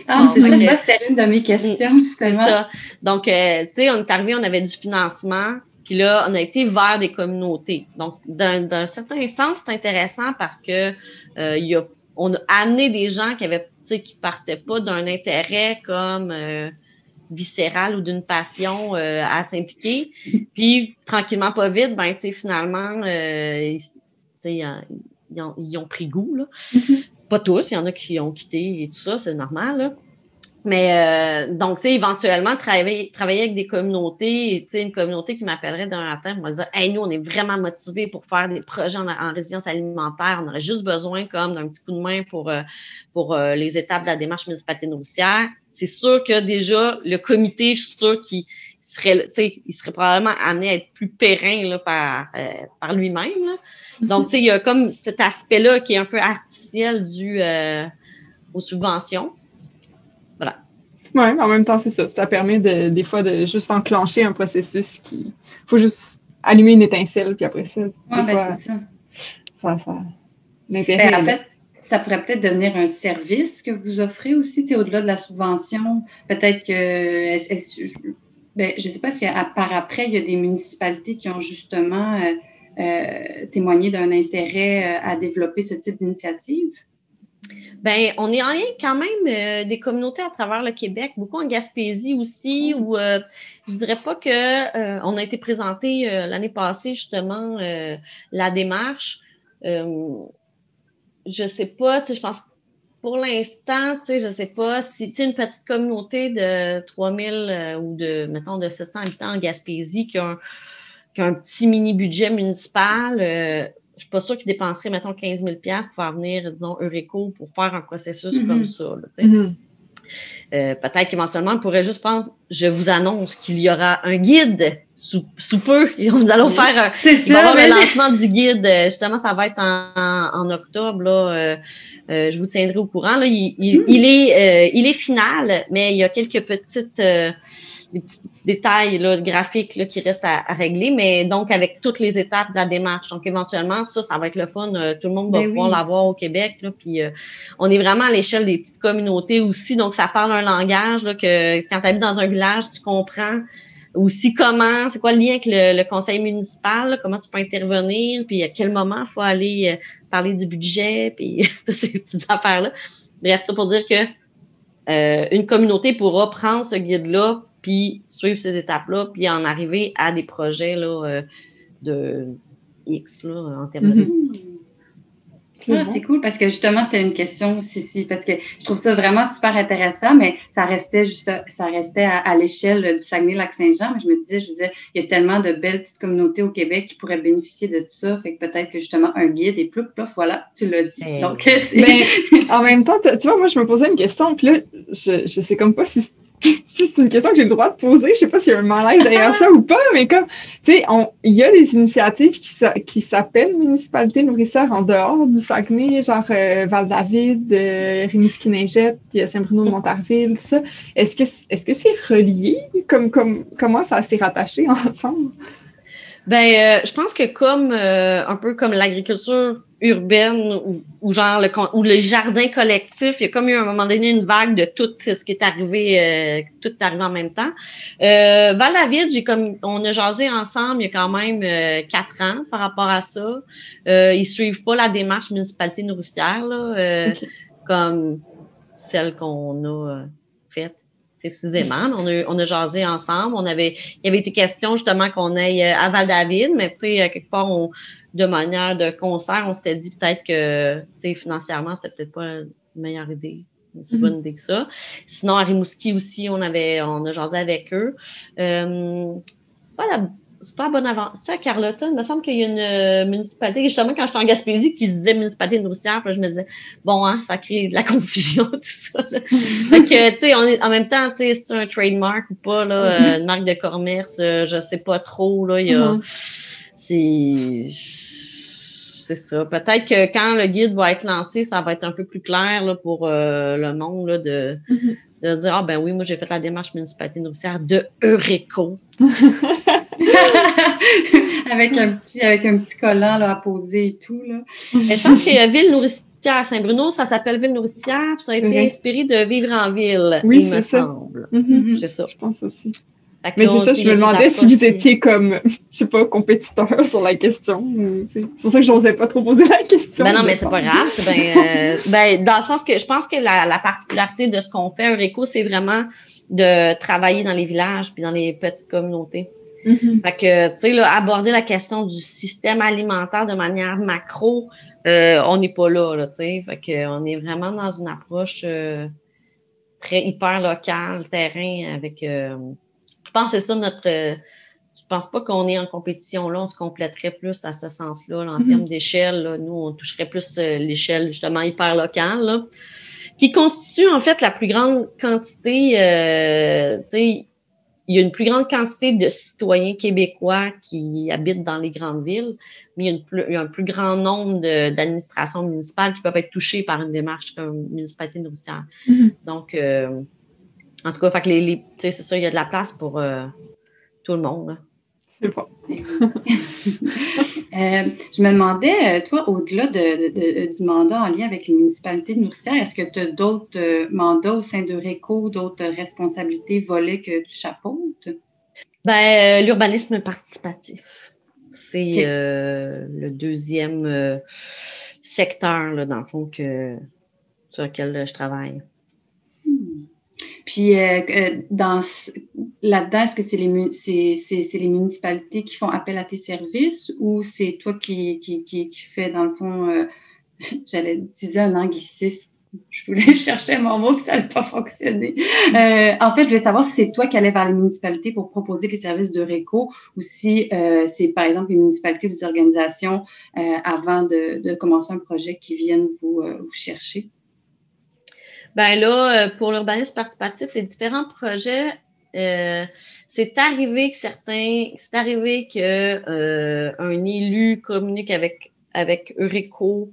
Speaker 4: ah, c'est ça, c'était une de mes questions, justement. Ça.
Speaker 5: Donc, euh, tu sais, on est arrivé, on avait du financement, puis là, on a été vers des communautés. Donc, d'un certain sens, c'est intéressant parce que euh, il y a on a amené des gens qui avaient qui partaient pas d'un intérêt comme euh, viscérale ou d'une passion à s'impliquer. Puis, tranquillement, pas vite, ben, tu sais, finalement, ils, ils, ont, ils, ont, pris goût. Là. Mm-hmm. Pas tous, il y en a qui ont quitté et tout ça, c'est normal. Là. Mais euh, donc, tu sais, éventuellement, travailler, travailler avec des communautés, tu sais, une communauté qui m'appellerait d'un matin pour me dire Hey, nous, on est vraiment motivés pour faire des projets en, résilience alimentaire. On aurait juste besoin comme d'un petit coup de main pour, euh, pour euh, les étapes de la démarche municipalité nourricière. C'est sûr que déjà, le comité, je suis sûre qu'il serait, tu sais, il serait probablement amené à être plus périn là, par, par lui-même. Donc, tu sais, il y a comme cet aspect-là qui est un peu artificiel dû aux subventions.
Speaker 3: Oui, en même temps, c'est ça. Ça permet de, des fois de juste enclencher un processus qui. Il faut juste allumer une étincelle, puis après ça.
Speaker 4: Oui, ben c'est ça.
Speaker 3: Ça, ça.
Speaker 4: Ben, en fait, ça pourrait peut-être devenir un service que vous offrez aussi, au-delà de la subvention. Peut-être que. Ben, je ne sais pas, est-ce par après, il y a des municipalités qui ont justement euh, euh, témoigné d'un intérêt euh, à développer ce type d'initiative?
Speaker 5: Ben, on est en lien quand même euh, des communautés à travers le Québec, beaucoup en Gaspésie aussi, où euh, je dirais pas que euh, on a été présenté l'année passée justement la démarche. je sais pas, je pense pour l'instant, tu sais, je sais pas si tu une petite communauté de 3000 ou de mettons de 700 habitants en Gaspésie qui a un, qui a un petit mini budget municipal je suis pas sûre qu'ils dépenseraient, mettons, 15 000 pour faire venir, disons, Eureco pour faire un processus mm-hmm. comme ça. Mm-hmm. Euh, peut-être qu'éventuellement, on pourrait juste prendre, je vous annonce qu'il y aura un guide sous, peu. Et nous allons faire un, le lancement du guide. Euh, justement, ça va être en, octobre. Là, euh, je vous tiendrai au courant. Là, il, il, mm. est, il est final, mais il y a quelques petites des petits détails là, graphiques là, qui restent à, régler, mais donc avec toutes les étapes de la démarche. Donc éventuellement, ça, ça va être le fun. Euh, tout le monde va ben pouvoir l'avoir au Québec. Là, puis euh, on est vraiment à l'échelle des petites communautés aussi. Donc ça parle un langage là, que quand tu habites dans un village, tu comprends aussi comment, c'est quoi le lien avec le, conseil municipal, comment tu peux intervenir, puis à quel moment il faut aller euh, parler du budget, puis toutes ces petites affaires-là. Bref, tout pour dire que une communauté pourra prendre ce guide-là puis suivre ces étapes-là, puis en arriver à des projets là, euh, de X là, en termes de
Speaker 4: mm-hmm. Ah, c'est cool parce que justement, c'était une question aussi, parce que je trouve ça vraiment super intéressant, mais ça restait juste ça restait à, l'échelle du Saguenay-Lac-Saint-Jean. Mais je me disais, je veux dire, il y a tellement de belles petites communautés au Québec qui pourraient bénéficier de tout ça. Fait que peut-être que justement un guide et plus, voilà, tu l'as dit. Ben Donc,
Speaker 3: mais en même temps, tu vois, moi je me posais une question, puis là, je, je sais comme pas si c'est une question que j'ai le droit de poser. Je sais pas s'il y a un malaise derrière ça ou pas, mais comme, tu sais, il y a des initiatives qui, s'appellent municipalité nourrisseur en dehors du Saguenay, genre euh, Val-David, euh, Rimouski-Neigette, Saint-Bruno de Montarville, tout ça. Est-ce que est-ce que c'est relié? Comme, comme, comment ça s'est rattaché ensemble?
Speaker 5: Ben, euh, je pense que comme euh, un peu comme l'agriculture urbaine ou, genre le ou le jardin collectif, il y a comme eu à un moment donné une vague de tout ce qui est arrivé, euh, tout est arrivé en même temps. Euh, Val-David, j'ai comme on a jasé ensemble il y a quand même quatre ans par rapport à ça. Euh, ils suivent pas la démarche municipalité nourricière là, comme celle qu'on a faite précisément. On a, on a jasé ensemble. On avait, il y avait été question justement qu'on aille euh, à Val-David, mais tu sais, quelque part, on, de manière de concert, on s'était dit peut-être que, tu sais, financièrement, c'était peut-être pas une meilleure idée. C'est mm bonne idée que ça. Sinon, à Rimouski aussi, on avait, on a jasé avec eux. Euh, c'est pas la c'est pas bonne avance. Tu sais, à Carleton, il me semble qu'il y a une euh, municipalité, justement, quand j'étais en Gaspésie, qui se disait municipalité nourricière, puis je me disais, bon, hein, ça crée de la confusion, tout ça. Là. fait que, tu sais, on est, en même temps, tu sais, c'est un trademark ou pas, là, euh, une marque de commerce, euh, je sais pas trop, là, il y a, mm-hmm. c'est, c'est ça. Peut-être que quand le guide va être lancé, ça va être un peu plus clair, là, pour le monde, là, de, mm-hmm. de dire, ah, ben oui, moi, j'ai fait la démarche municipalité nourricière de Eureco.
Speaker 4: avec, un petit, avec un petit collant là, à poser et tout. Là.
Speaker 5: je pense qu'il y a Ville nourricière à Saint-Bruno, ça s'appelle Ville nourricière, puis ça a été inspiré de Vivre en ville,
Speaker 3: oui,
Speaker 5: il me
Speaker 3: ça.
Speaker 5: semble. Mm-hmm. C'est ça.
Speaker 3: Je pense aussi. Mais c'est ça, je me demandais si vous étiez comme, je sais pas, compétiteur sur la question. C'est pour ça que je n'osais pas trop poser la question.
Speaker 5: Ben non, mais c'est pas grave. Euh, ben, dans le sens que je pense que la, particularité de ce qu'on fait, Eureco, c'est vraiment de travailler dans les villages puis dans les petites communautés. Mm-hmm. Fait que, tu sais, là, aborder la question du système alimentaire de manière macro, euh, on n'est pas là, là tu sais. Fait que, on est vraiment dans une approche euh, très hyper locale, terrain, avec je pense que c'est ça notre. Je pense pas qu'on est en compétition là, on se compléterait plus à ce sens-là, en mhm. termes d'échelle. Nous, on toucherait plus euh, l'échelle justement hyper locale, qui constitue en fait la plus grande quantité. Euh, il y a une plus grande quantité de citoyens québécois qui habitent dans les grandes villes, mais il y a, un plus grand nombre d'administrations municipales qui peuvent être touchées par une démarche comme municipalité nourricière. Mhm. Donc, euh, en tout cas, fait que les, c'est ça, il y a de la place pour euh, tout le monde.
Speaker 3: C'est bon.
Speaker 4: Euh, je me demandais, euh, toi, au-delà de, du mandat en lien avec les municipalités de Nourricière, est-ce que tu as d'autres mandats au sein de RECO, d'autres responsabilités volées que tu chapeautes?
Speaker 5: Ben, l'urbanisme participatif. C'est le deuxième secteur, là, dans le fond, que, sur lequel je travaille.
Speaker 4: Puis euh, euh, dans là-dedans, est-ce que c'est les, municipalités qui font appel à tes services ou c'est toi qui, qui, qui, fais, dans le fond, euh, j'allais utiliser un anglicisme. Je voulais chercher mon mot, ça n'a pas fonctionné. en fait, je voulais savoir si c'est toi qui allais vers les municipalités pour proposer les services de RECO ou si c'est, par exemple, les municipalités ou les organisations, avant de, de, commencer un projet, qui viennent vous, vous chercher.
Speaker 5: Ben là, euh, pour l'urbanisme participatif, les différents projets, euh, c'est arrivé que certains, c'est arrivé que euh, un élu communique avec avec Eureco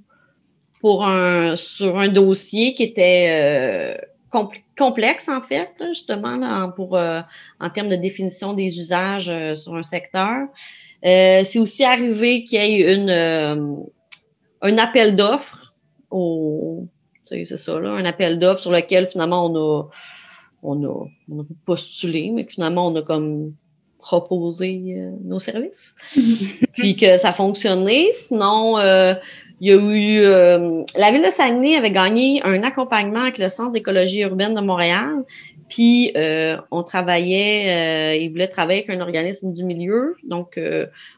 Speaker 5: pour un sur un dossier qui était complexe en fait, justement pour en termes de définition des usages sur un secteur. c'est aussi arrivé qu'il y ait une un appel d'offres au c'est ça, là, un appel d'offres sur lequel finalement on a, on a, on a postulé, mais que finalement on a comme proposé euh, nos services. Puis que ça a fonctionné. Sinon, euh, il y a eu. Euh, la Ville de Saguenay avait gagné un accompagnement avec le Centre d'écologie urbaine de Montréal. Puis on travaillait, ils voulaient travailler avec un organisme du milieu. Donc,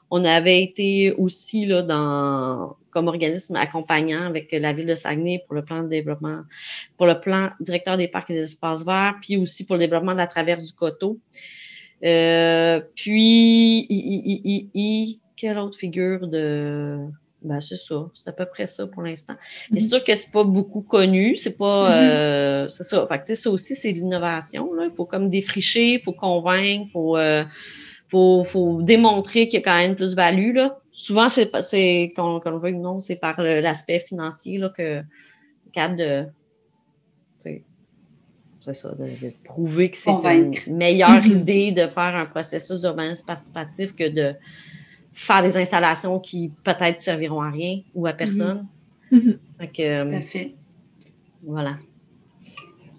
Speaker 5: on avait été aussi là dans comme organisme accompagnant avec la ville de Saguenay pour le plan de développement, pour le plan directeur des parcs et des espaces verts, puis aussi pour le développement de la traverse du coteau. Euh, puis, i, quelle autre figure de. Ben, c'est ça. C'est à peu près ça pour l'instant. Mais c'est mm-hmm. sûr que c'est pas beaucoup connu. C'est pas. Mm-hmm. Euh, c'est ça. Fait que, ça aussi, c'est l'innovation. Il faut comme défricher, il faut convaincre, il faut, euh, faut, faut démontrer qu'il y a quand même plus de value. Là souvent, c'est, c'est qu'on, qu'on le veut ou non, c'est par l'aspect financier là, que capable de. C'est ça, de, prouver que c'est une meilleure idée de faire un processus d'urbanisme participatif que de faire des installations qui peut-être serviront à rien ou à personne.
Speaker 4: Mm-hmm. Tout à fait.
Speaker 5: Voilà.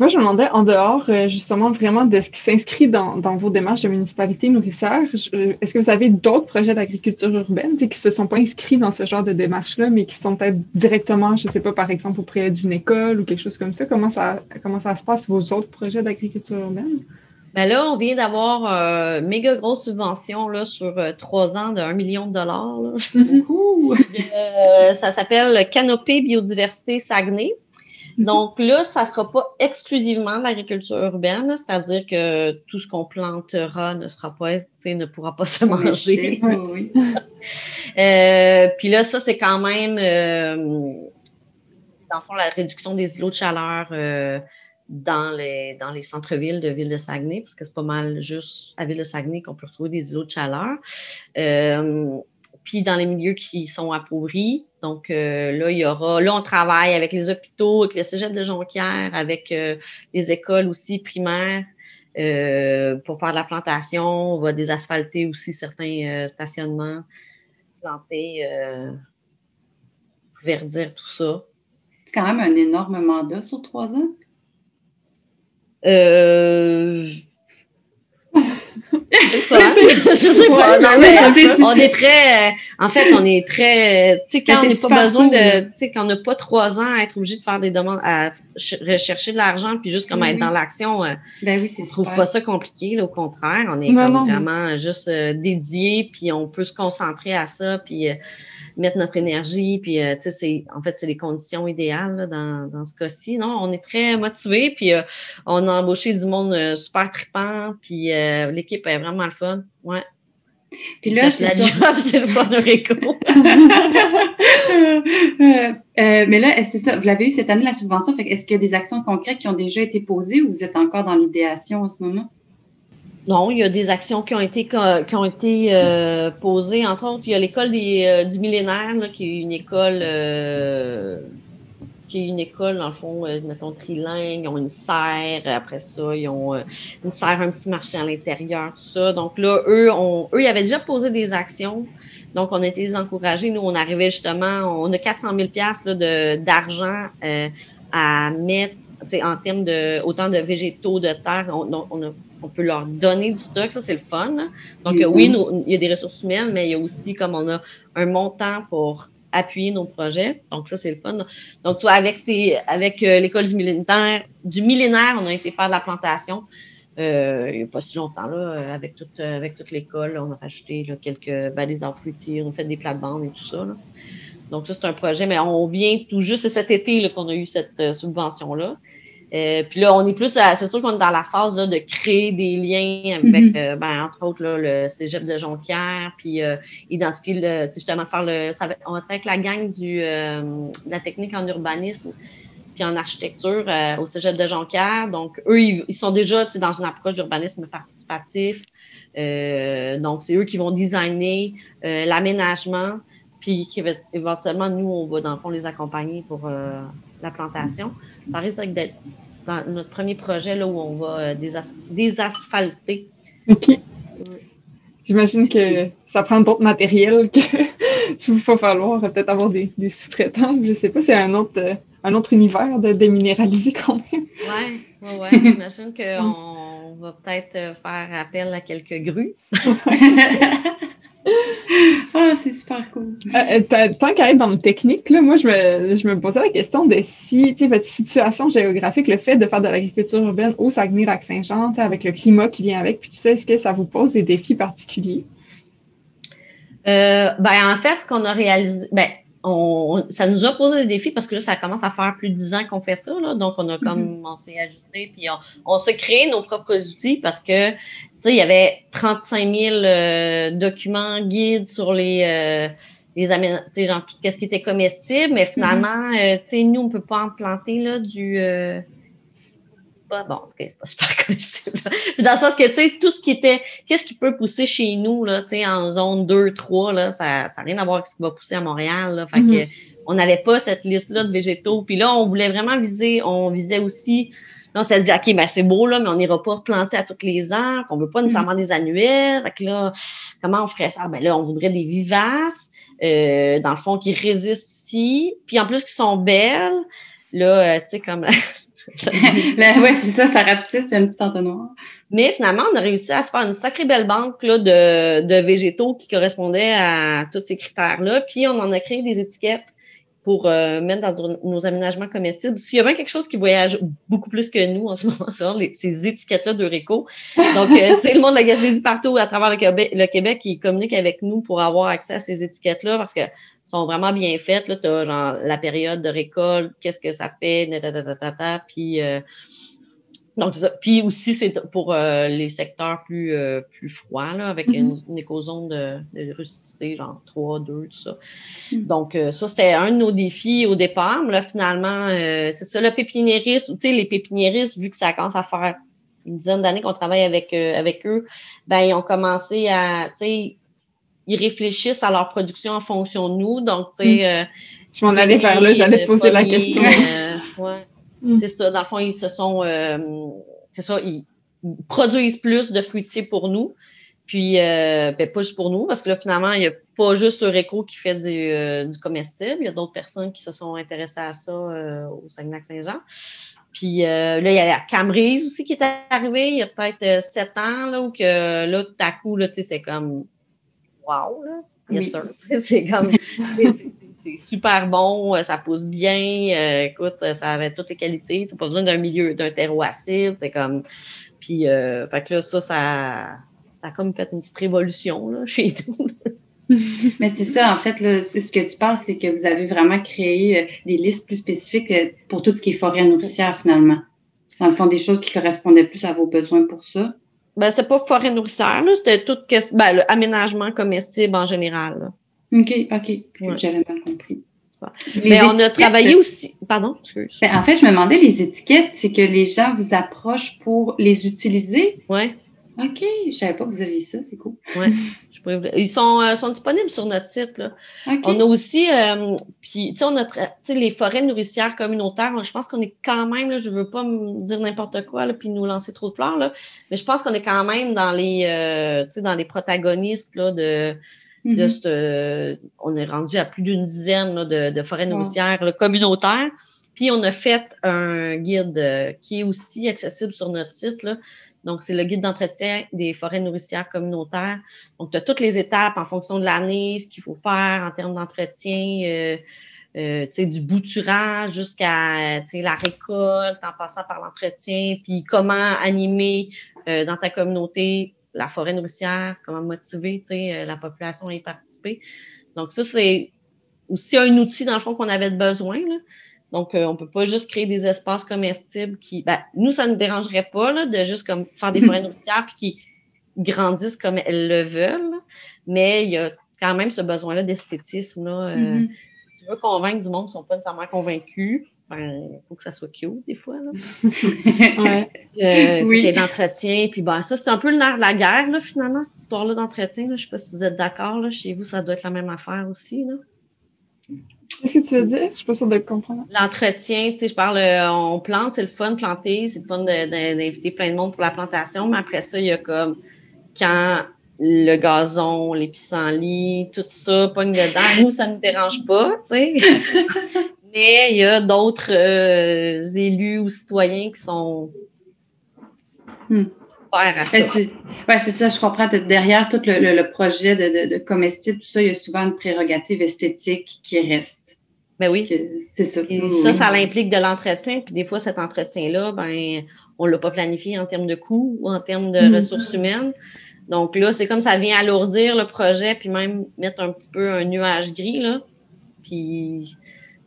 Speaker 3: Moi, je me demandais, en dehors, euh, justement, vraiment de ce qui s'inscrit dans, vos démarches de municipalité nourricière, euh, est-ce que vous avez d'autres projets d'agriculture urbaine qui ne se sont pas inscrits dans ce genre de démarche-là, mais qui sont peut-être directement, je ne sais pas, par exemple, auprès d'une école ou quelque chose comme ça? Comment ça, comment ça se passe, vos autres projets d'agriculture urbaine?
Speaker 5: Ben là, on vient d'avoir une euh, méga grosse subvention là, sur trois ans de 1 million de dollars. ça s'appelle Canopée Biodiversité Saguenay. Donc là, ça ne sera pas exclusivement l'agriculture urbaine, c'est-à-dire que tout ce qu'on plantera ne sera pas, ne pourra pas se manger. Oui, euh, puis là, ça, c'est quand même, euh, dans le fond, la réduction des îlots de chaleur euh, dans les, dans les centres-villes de Ville de Saguenay, parce que c'est pas mal juste à Ville de Saguenay qu'on peut retrouver des îlots de chaleur puis dans les milieux qui sont appauvris. Donc euh, là, il y aura, là, on travaille avec les hôpitaux, avec le cégep de Jonquière, avec euh, les écoles aussi primaires euh, pour faire de la plantation. On va désasphalter aussi certains stationnements, planter, verdir tout ça.
Speaker 4: C'est quand même un énorme mandat sur trois ans.
Speaker 5: Euh, C'est ça. hein? Je sais pas.
Speaker 3: Ouais,
Speaker 5: Non,
Speaker 3: mais
Speaker 5: mais
Speaker 4: c'est-
Speaker 5: on est très, euh, en fait, on est très, euh, tu sais, quand
Speaker 4: Mais
Speaker 5: on n'a pas besoin
Speaker 4: cool.
Speaker 5: de, tu sais, quand on n'a pas trois ans à être obligé de faire des demandes, à ch- rechercher de l'argent, puis juste comme
Speaker 4: Oui,
Speaker 5: être
Speaker 4: oui.
Speaker 5: dans l'action, euh,
Speaker 4: Ben oui,
Speaker 5: on trouve
Speaker 4: super.
Speaker 5: pas ça compliqué, là, au contraire. On est comme vraiment juste euh, dédié, puis on peut se concentrer à ça, puis mettre notre énergie, puis tu sais, en fait, c'est les conditions idéales là, dans, dans ce cas-ci. Non, on est très motivés, puis on a embauché du monde super trippant, puis euh, l'équipe est vraiment le fun. Ouais.
Speaker 4: Puis là,
Speaker 5: c'est la
Speaker 4: ça.
Speaker 5: job, c'est le fun.
Speaker 4: Euh, euh, mais là, c'est ça. Vous l'avez eu cette année, la subvention. Fait est-ce qu'il y a des actions concrètes qui ont déjà été posées ou vous êtes encore dans l'idéation en ce moment?
Speaker 5: Non, il y a des actions qui ont été qui ont été euh, posées. Entre autres, il y a l'école des, euh, du millénaire, là, qui est une école qui est une école, dans le fond, euh, mettons, trilingue, ils ont une serre, après ça, ils ont euh, une serre, un petit marché à l'intérieur, tout ça. Donc là, eux, on, eux, ils avaient déjà posé des actions. Donc, on a été les encourager. Nous, on arrivait justement, on a 400 000 piastres, là, de, d'argent euh, à mettre tu sais, en termes de autant de végétaux, de terre. On, on, a- on peut leur donner du stock, ça c'est le fun. là. Donc
Speaker 4: oui,
Speaker 5: nous- il y a des ressources humaines, mais il y a aussi comme on a un montant pour appuyer nos projets. Donc ça c'est le fun. Donc avec ces, avec euh, l'école du millénaire, du millénaire, on a été faire de la plantation. Euh, il n'y a pas si longtemps là, euh, avec toute euh, avec toute l'école, on a rajouté quelques ben, arbres fruitiers, on a fait des plates-bandes et tout ça. Donc ça c'est un projet, mais on vient tout juste c'est cet été qu'on a eu cette euh, subvention là. Euh, puis là, on est plus, c'est sûr qu'on est dans la phase là, de créer des liens avec,
Speaker 4: Mhm.
Speaker 5: euh, ben, entre autres, là, le cégep de Jonquière, puis euh, identifier, le, justement, faire le, ça va- on va travailler avec la gang du, euh, de la technique en urbanisme, puis en architecture euh, au cégep de Jonquière. Donc, eux, ils, ils sont déjà dans une approche d'urbanisme participatif. Euh, donc, c'est eux qui vont designer euh, l'aménagement, puis qui va- éventuellement, nous, on va, dans le fond, les accompagner pour euh, la plantation. Ça risque d'être dans notre premier projet là, où on va euh, désas- désasphalter.
Speaker 3: OK. J'imagine que ça prend d'autres matériels que il va falloir peut-être avoir des, des sous-traitants. Je sais pas, c'est un autre, euh, un autre univers de déminéraliser quand même.
Speaker 5: Ouais, ouais, ouais. J'imagine qu'on va peut-être euh, faire appel à quelques grues.
Speaker 4: Ah, c'est super cool.
Speaker 3: Euh, euh, tant qu'à être dans le technique, là, moi, je me, je me posais la question de si, tu sais, votre situation géographique, le fait de faire de l'agriculture urbaine au Saguenay-Lac-Saint-Jean, avec le climat qui vient avec, puis tout ça, est-ce que ça vous pose des défis particuliers?
Speaker 5: Euh, ben, en fait, ce qu'on a réalisé, ben, on, ça nous a posé des défis parce que là, ça commence à faire plus de 10 ans qu'on fait ça. Là, donc, on a comme, on s'est ajusté, puis on, on s'est créé nos propres outils parce que, tu sais, il y avait 35 000 euh, documents, guides sur les, euh, les tu sais, genre, tout ce qui était comestible, mais finalement, euh, tu sais, nous, on peut pas en planter, là, du, euh, pas, bon, c'est c'est pas super comestible. Dans le sens que, tu sais, tout ce qui était, qu'est-ce qui peut pousser chez nous, là, tu sais, en zone 2, 3, là, ça n'a rien à voir avec ce qui va pousser à Montréal, là. Fait que, on n'avait pas cette liste-là de végétaux. Puis là, on voulait vraiment viser, on visait aussi, là, on s'est dit, OK, ben, c'est beau, là, mais on n'ira pas planter à tous les ans, qu'on veut pas nécessairement des annuaires. Fait que là, comment on ferait ça? Ben là, on voudrait des vivaces, euh, dans le fond, qui résistent ici. Puis en plus, qui sont belles. Là, euh, tu sais, comme
Speaker 4: Là, ouais, c'est ça, ça rapetisse un petit entonnoir.
Speaker 5: Mais finalement, on a réussi à se faire une sacrée belle banque là, de, de végétaux qui correspondaient à tous ces critères-là. Puis on en a créé des étiquettes pour euh, mettre dans nos aménagements comestibles. S'il y a bien quelque chose qui voyage beaucoup plus que nous en ce moment, c'est ces étiquettes-là d'Eureco. Donc, euh, tu sais, le monde de la Gaspésie partout à travers le Québec, le Québec, qui communique avec nous pour avoir accès à ces étiquettes-là parce que sont vraiment bien faites. Là, tu as genre la période de récolte, qu'est-ce que ça fait, puis euh, donc, ça. Puis aussi, c'est pour euh, les secteurs plus, euh, plus froids, là, avec une, une écozone de, de rusticité, genre 3, 2, tout ça.
Speaker 4: Mhm.
Speaker 5: Donc, ça, c'était un de nos défis au départ. Mais là, finalement, c'est ça, le pépiniériste, tu sais, les pépiniéristes, vu que ça commence à faire une dizaine d'années qu'on travaille avec, avec eux, ben, ils ont commencé à, tu sais, ils réfléchissent à leur production en fonction de nous. Donc, tu sais, euh,
Speaker 3: Je m'en allais vers là, j'allais te poser la
Speaker 5: pommier,
Speaker 3: question.
Speaker 5: euh, ouais.
Speaker 3: Mm.
Speaker 5: C'est ça. Dans le fond, ils se sont. euh, c'est ça, ils, ils produisent plus de fruitiers pour nous. Puis, euh, ben, pas juste pour nous, parce que là, finalement, il n'y a pas juste Eureco qui fait du, euh, du comestible. Il y a d'autres personnes qui se sont intéressées à ça euh, au Saguenay-Saint-Jean. Puis euh, là, il y a la aussi qui est arrivée il y a peut-être euh, sept ans, là, où que là, tout à coup, là, tu sais, c'est comme Wow, là.
Speaker 4: Oui.
Speaker 5: sir. C'est comme c'est- super bon, euh, ça pousse bien, euh, écoute, euh, ça avait toutes les qualités. Tu n'as pas besoin d'un milieu, d'un terreau acide. C'est comme. Puis euh, fait que là, ça, ça, ça a comme fait une petite révolution là, chez nous.
Speaker 4: Mais c'est ça, en fait, là, ce que tu parles, c'est que vous avez vraiment créé des listes plus spécifiques pour tout ce qui est forêt nourricière, finalement. Dans le fond, des choses qui correspondaient plus à vos besoins pour ça.
Speaker 5: Ben, c'était pas forêt nourricière, là, c'était tout ben, le aménagement comestible en général. là.
Speaker 4: OK, OK.
Speaker 5: Ouais.
Speaker 4: J'avais mal compris.
Speaker 5: Mais on a travaillé aussi. Pardon, excuse.
Speaker 4: ben, en fait, je me demandais, les étiquettes, c'est que les gens vous approchent pour les utiliser?
Speaker 5: Ouais.
Speaker 4: OK, je savais pas que vous aviez ça, c'est cool.
Speaker 5: vous- Ils sont, euh, sont disponibles sur notre site. Là. On a aussi, euh, puis, tu sais, on a les forêts nourricières communautaires. Je pense qu'on est quand même, là, je veux pas me dire n'importe quoi, là, puis nous lancer trop de fleurs, là, mais je pense qu'on est quand même dans les, euh, dans les protagonistes là, de, de
Speaker 4: Mhm.
Speaker 5: cette, on est rendu à plus d'une dizaine là, de, de forêts nourricières communautaires. Puis on a fait un guide qui est aussi accessible sur notre site. Là. Donc, c'est le guide d'entretien des forêts nourricières communautaires. Donc, tu as toutes les étapes en fonction de l'année, ce qu'il faut faire en termes d'entretien, euh, euh, du bouturage jusqu'à la récolte, en passant par l'entretien, puis comment animer euh, dans ta communauté la forêt nourricière, comment motiver euh, la population à y participer. Donc, ça, c'est aussi un outil, dans le fond, qu'on avait besoin. Là. Donc, euh, on peut pas juste créer des espaces comestibles qui. Ben, nous, ça ne nous dérangerait pas là, de juste comme faire des forêts nourricières puis qui grandissent comme elles le veulent. Mais il y a quand même ce besoin-là d'esthétisme. Là, euh,
Speaker 4: Mhm.
Speaker 5: Si tu veux convaincre du monde qui ne sont pas nécessairement convaincus, ben, il faut que ça soit cute des fois. Là.
Speaker 3: Ouais.
Speaker 5: Euh,
Speaker 4: Oui.
Speaker 5: oui. qu'il y ait d'entretien. Puis ben, ça, c'est un peu le nerf de la guerre, là, finalement, cette histoire-là d'entretien. là. Je ne sais pas si vous êtes d'accord. là. Chez vous, ça doit être la même affaire aussi. Là.
Speaker 3: Qu'est-ce que tu veux dire? Je suis pas sûre de comprendre.
Speaker 5: L'entretien, tu sais, je parle, euh, on plante, c'est le fun de planter, c'est le fun d'inviter plein de monde pour la plantation, mais après ça, il y a comme quand le gazon, les pissenlits, tout ça pogne dedans. Nous, ça ne nous dérange pas, tu sais. mais il y a d'autres euh, élus ou citoyens qui sont
Speaker 4: Hmm.
Speaker 5: à ça.
Speaker 4: Ben, c'est ouais, c'est ça, je comprends. Derrière tout le, le- le projet de, de, de comestible, tout ça, il y a souvent une prérogative esthétique qui reste.
Speaker 5: Ben oui.
Speaker 4: C'est ça.
Speaker 5: Ça, ça l'implique de l'entretien. Puis des fois, cet entretien-là, ben, on l'a pas planifié en termes de coûts ou en termes de
Speaker 4: Mhm.
Speaker 5: ressources humaines. Donc là, c'est comme ça vient alourdir le projet, puis même mettre un petit peu un nuage gris, là. Puis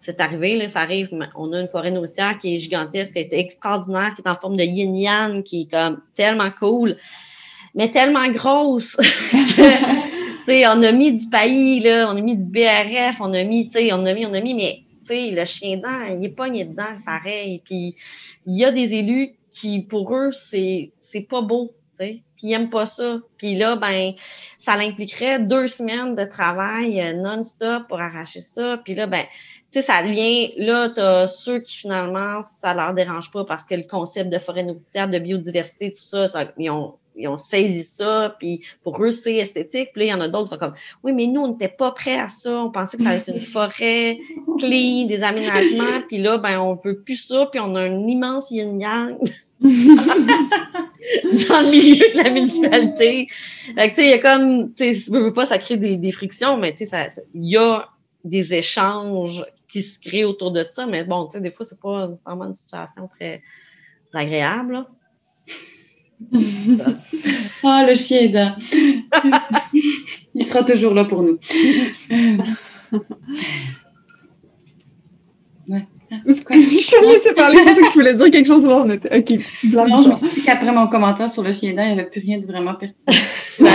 Speaker 5: c'est arrivé, là, ça arrive. mais On a une forêt nourricière qui est gigantesque, qui est extraordinaire, qui est en forme de yin-yang, qui est comme tellement cool, mais tellement grosse. On a mis du paillis, là, on a mis du BRF, on a mis, tu sais, on a mis, on a mis, mais tu le chien dent, il est pogné dedans, pareil. Puis il y a des élus qui, pour eux, c'est pas beau, tu puis ils aiment pas ça. Puis là, ben, ça l'impliquerait deux semaines de travail euh, non-stop pour arracher ça. Puis là, ben, tu sais, ça devient, là, t'as ceux qui, finalement, ça leur dérange pas parce que le concept de forêt nourricière, de biodiversité, tout ça, ça ils ont ils ont saisi ça, puis pour eux, c'est esthétique. Puis là, il y en a d'autres qui sont comme, oui, mais nous, on n'était pas prêts à ça. On pensait que ça allait être une forêt clean, des aménagements. Puis là, ben, on veut plus ça. Puis on a un immense yin-yang dans le milieu de la municipalité. Fait que, tu sais, il y a comme, tu sais, veux pas, ça crée des, des frictions, mais tu sais, il y a des échanges qui se créent autour de ça. Mais bon, tu sais, des fois, c'est pas nécessairement une situation très agréable. là.
Speaker 4: Ah, le chien. Il sera toujours là pour nous. Ouais. Quoi?
Speaker 3: Je te laissais parler, je pensais que tu voulais dire quelque chose. Là, on était... Ok.
Speaker 4: Non, je me suis dit qu'après mon commentaire sur le chien dent, il n'y avait plus rien de vraiment pertinent.
Speaker 5: Peut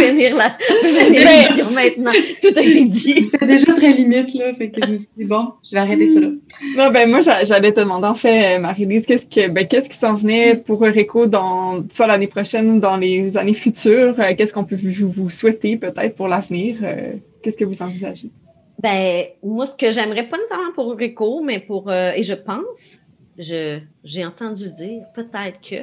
Speaker 5: finir la finir l'émission maintenant. Tout a été dit.
Speaker 4: C'était déjà très limite, là. Fait que je me suis dit, bon, je vais arrêter ça là.
Speaker 3: Non, ben moi, j'a- j'allais te demander, en fait, euh, Marie-Lise, qu'est-ce que ben, qu'est-ce qui s'en venait pour Eureco dans soit l'année prochaine ou dans les années futures? Euh, qu'est-ce qu'on peut vous, vous souhaiter peut-être pour l'avenir? Euh, qu'est-ce que vous envisagez?
Speaker 5: Ben, moi, ce que j'aimerais pas nécessairement pour Rico, mais pour, euh, et je pense j'ai entendu dire, peut-être que,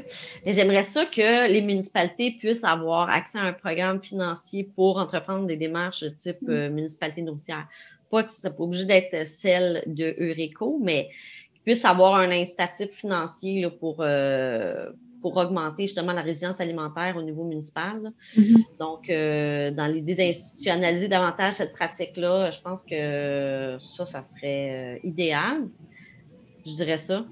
Speaker 5: mais j'aimerais ça que les municipalités puissent avoir accès à un programme financier pour entreprendre des démarches de type mm. euh, municipalité nourricière. Pas que ça pas obligé d'être celle de Eureco, mais qu'ils puissent avoir un incitatif financier là, pour, euh, pour augmenter justement la résilience alimentaire au niveau municipal. Mm-hmm. Donc, euh, dans l'idée d'institutionnaliser davantage cette pratique-là, je pense que ça, ça serait idéal. Je dirais ça.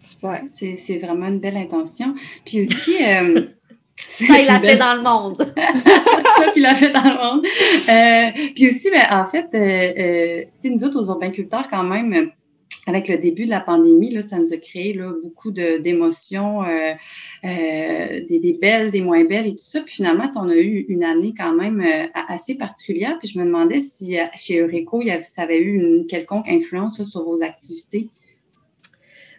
Speaker 4: Super. C'est vraiment une belle intention. Puis aussi. Euh,
Speaker 5: ça, il l'a fait dans le monde.
Speaker 4: ça, puis il l'a fait dans le monde. Euh, puis aussi, ben, en fait, euh, euh nous autres, aux urbainculteurs, quand même, avec le début de la pandémie, là, ça nous a créé là, beaucoup d'émotions, euh, des, des, belles, des moins belles et tout ça. Puis finalement, on a eu une année quand même assez particulière. Puis je me demandais si chez Eureco, ça avait eu une quelconque influence sur vos activités.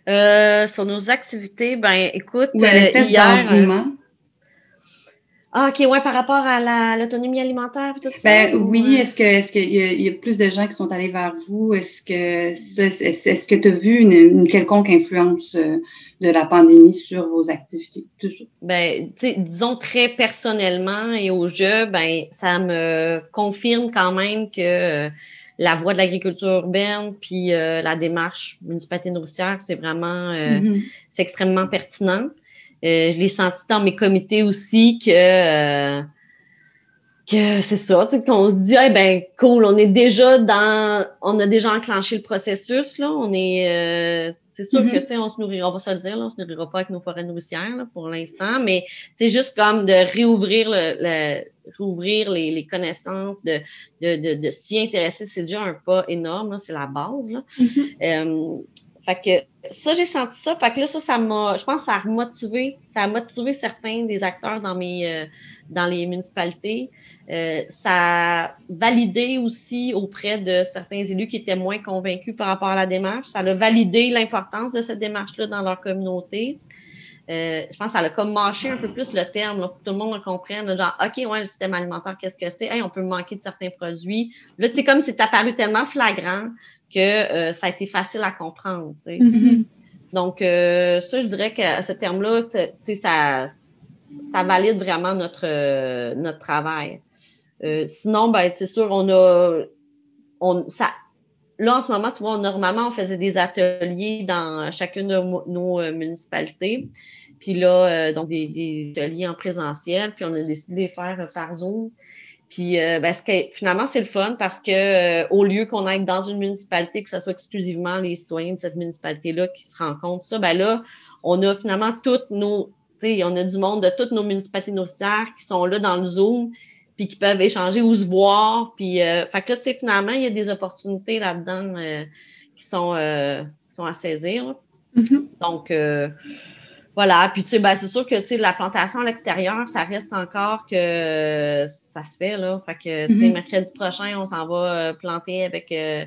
Speaker 5: Euh, sur nos activités, ben écoute, euh, hier. Euh, ah, OK, ouais, par rapport à l'autonomie alimentaire et tout ça.
Speaker 4: Ben, oui, est-ce que est-ce qu'il y, a plus de gens qui sont allés vers vous? Est-ce que est-ce que tu as vu une, quelconque influence de la pandémie sur vos activités? Tout ça?
Speaker 5: Ben, disons très personnellement et au jeu, ben, ça me confirme quand même que la voie de l'agriculture urbaine, puis euh, la démarche municipalité nourricière, c'est vraiment, euh, mm-hmm. c'est extrêmement pertinent. Euh, je l'ai senti dans mes comités aussi que que c'est ça, qu'on se dit, eh ben cool, on est déjà dans, on a déjà enclenché le processus là, on est, c'est sûr que mm-hmm. tu sais, on se nourrira, on va se le dire, là, on se nourrira pas avec nos forêts nourricières là, pour l'instant, mais c'est juste comme de réouvrir le les, les connaissances, de, de, de, de s'y intéresser, c'est déjà un pas énorme, c'est la base. Là. Mm-hmm. euh, fait que ça, j'ai senti ça. Que là, ça, ça m'a, je pense, ça a motivé, ça a motivé certains des acteurs dans mes, euh, dans les municipalités. Euh, ça a validé aussi auprès de certains élus qui étaient moins convaincus par rapport à la démarche. Ça a validé l'importance de cette démarche-là dans leur communauté. Euh, je pense que ça a comme mâché un peu plus le terme pour que tout le monde le comprenne. genre, OK, ouais, le système alimentaire, qu'est-ce que c'est? On peut manquer de certains produits. Là, c'est comme c'est apparu tellement flagrant que euh, ça a été facile à comprendre. Mm-hmm. Donc, euh, ça, je dirais que ce terme-là, ça, ça valide vraiment notre, notre travail. sinon, ben, c'est sûr, on a. On, ça, là, en ce moment, tu vois, normalement, on faisait des ateliers dans chacune de nos municipalités. Puis là, euh, donc des, ateliers en présentiel, puis on a décidé de les faire euh, par Zoom. Puis euh, ben, que, finalement, c'est le fun parce que au lieu qu'on aille dans une municipalité, que ce soit exclusivement les citoyens de cette municipalité-là qui se rencontrent, ça, ben là, on a finalement toutes nos, tu sais, on a du monde de toutes nos municipalités nourricières qui sont là dans le Zoom, puis qui peuvent échanger ou se voir. Puis, fait que là, tu sais, finalement, il y a des opportunités là-dedans qui, sont, qui sont à saisir. Mm-hmm. Donc, voilà, puis tu sais, ben, c'est sûr que tu sais, la plantation à l'extérieur, ça reste encore que ça se fait, là. Fait que, tu sais, mm-hmm. mercredi prochain, on s'en va euh, planter avec euh,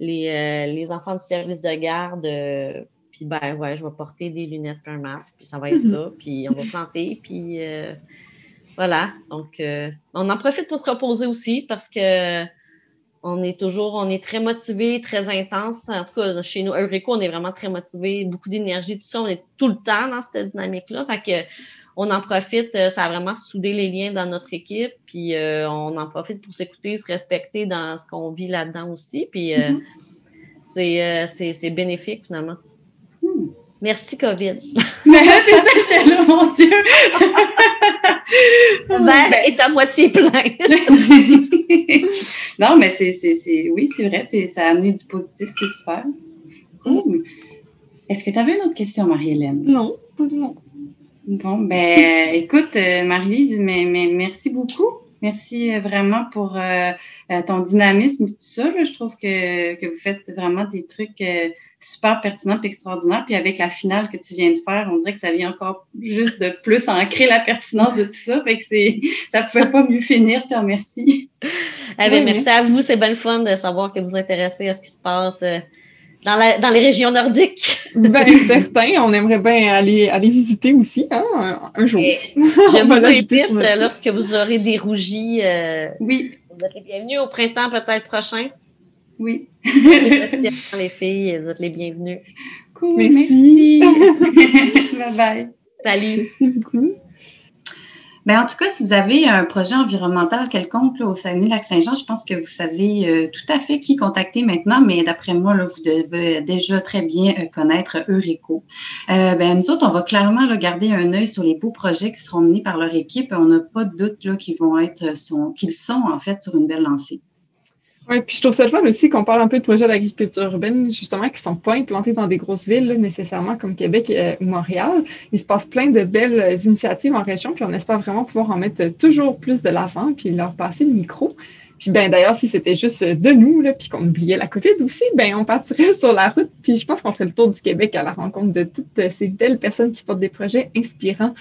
Speaker 5: les, euh, les, enfants du service de garde. puis ben ouais, je vais porter des lunettes et un masque, puis ça va être mm-hmm. ça. Puis on va planter, puis voilà. Donc, on en profite pour se reposer aussi parce que on est toujours, on est très motivé, très intense. En tout cas, chez nous, Eureco, on est vraiment très motivé, beaucoup d'énergie, tout ça. On est tout le temps dans cette dynamique-là. Fait que on en profite, euh, ça a vraiment soudé les liens dans notre équipe, puis euh, on en profite pour s'écouter, se respecter dans ce qu'on vit là-dedans aussi. Puis euh, mm-hmm. c'est bénéfique finalement. Merci, COVID.
Speaker 4: Mais c'est ça, j'étais là, mon Dieu.
Speaker 5: Le verre ben, est à moitié plein.
Speaker 4: non, mais c'est, oui, c'est vrai, ça a amené du positif, c'est super. Est-ce que tu avais une autre question, Marie-Hélène?
Speaker 3: Non, non.
Speaker 4: Bon, ben, écoute, euh, Marie-Lise, mais, mais merci beaucoup. Merci euh, vraiment pour euh, ton dynamisme et tout ça. Je trouve que, que, vous faites vraiment des trucs super pertinents et extraordinaires. Puis avec la finale que tu viens de faire, on dirait que ça vient encore juste de plus ancrer la pertinence de tout ça. Fait que c'est, ça ne pouvait pas mieux finir. Je te remercie.
Speaker 5: Eh bien, merci à vous. C'est bien le fun de savoir que vous vous intéressez à ce qui se passe dans, les régions nordiques.
Speaker 3: ben, certain. On aimerait bien aller, aller visiter aussi hein, un, jour.
Speaker 5: je vous invite lorsque vous aurez des rougis.
Speaker 4: Euh, oui.
Speaker 5: Vous êtes les bienvenus au printemps peut-être prochain.
Speaker 4: Oui.
Speaker 5: les filles, vous êtes les bienvenues.
Speaker 4: Cool, merci. bye bye.
Speaker 5: Salut.
Speaker 4: Ben, en tout cas, si vous avez un projet environnemental quelconque là, au Saguenay-Lac-Saint-Jean, je pense que vous savez euh, tout à fait qui contacter maintenant, mais d'après moi, là, vous devez déjà très bien euh, connaître Eureco. Euh, ben, nous autres, on va clairement là, garder un œil sur les beaux projets qui seront menés par leur équipe. On n'a pas de doute qu'ils vont être, sont, qu'ils sont en fait sur une belle lancée.
Speaker 3: Oui, puis je trouve ça le fun aussi qu'on parle un peu de projets d'agriculture urbaine, justement, qui ne sont pas implantés dans des grosses villes, nécessairement comme Québec euh, ou Montréal. Il se passe plein de belles euh, initiatives en région, puis on espère vraiment pouvoir en mettre toujours plus de l'avant, puis leur passer le micro. Puis ben d'ailleurs, si c'était juste de nous, là, puis qu'on oubliait la COVID aussi, ben on partirait sur la route. Puis je pense qu'on ferait le tour du Québec à la rencontre de toutes ces belles personnes qui portent des projets inspirants.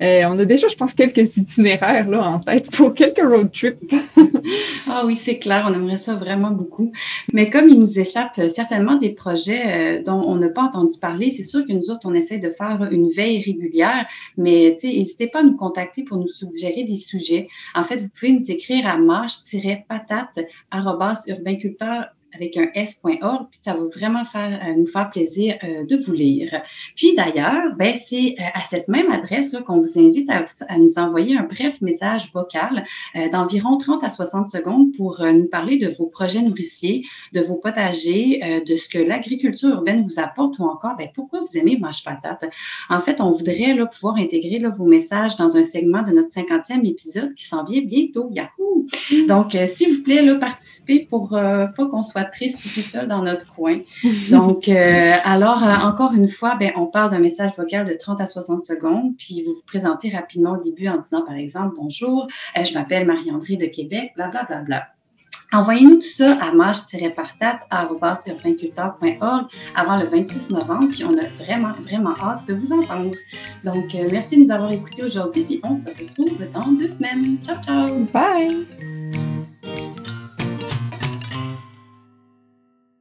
Speaker 3: Euh, on a déjà, je pense, quelques itinéraires là en tête pour quelques road trips.
Speaker 4: ah oui, c'est clair, on aimerait ça vraiment beaucoup. Mais comme il nous échappe certainement des projets euh, dont on n'a pas entendu parler, c'est sûr que nous autres, on essaie de faire une veille régulière. Mais n'hésitez pas à nous contacter pour nous suggérer des sujets. En fait, vous pouvez nous écrire à marche patate.urbainculteur avec un s.org, puis ça va vraiment faire, euh, nous faire plaisir euh, de vous lire. Puis d'ailleurs, ben, c'est euh, à cette même adresse qu'on vous invite à, nous envoyer un bref message vocal d'environ 30 à 60 secondes pour nous parler de vos projets nourriciers, de vos potagers, de ce que l'agriculture urbaine vous apporte ou encore ben, pourquoi vous aimez Mange Patate. En fait, on voudrait là, pouvoir intégrer là, vos messages dans un segment de notre 50e épisode qui s'en vient bientôt. Yahoo! Mm. Donc, s'il vous plaît, là, participez pour pas qu'on soit triste tout seul dans notre coin. Donc, euh, alors, euh, encore une fois, ben, on parle d'un message vocal de 30 à 60 secondes, puis vous vous présentez rapidement au début en disant, par exemple, bonjour, euh, je m'appelle Marie-André de Québec, bla, bla, bla, bla. Envoyez-nous tout ça à mâche-partate.org avant le 26 novembre, puis on a vraiment, vraiment hâte de vous entendre. Donc, merci de nous avoir écoutés aujourd'hui, puis on se retrouve dans deux semaines. Ciao, ciao!
Speaker 3: Bye!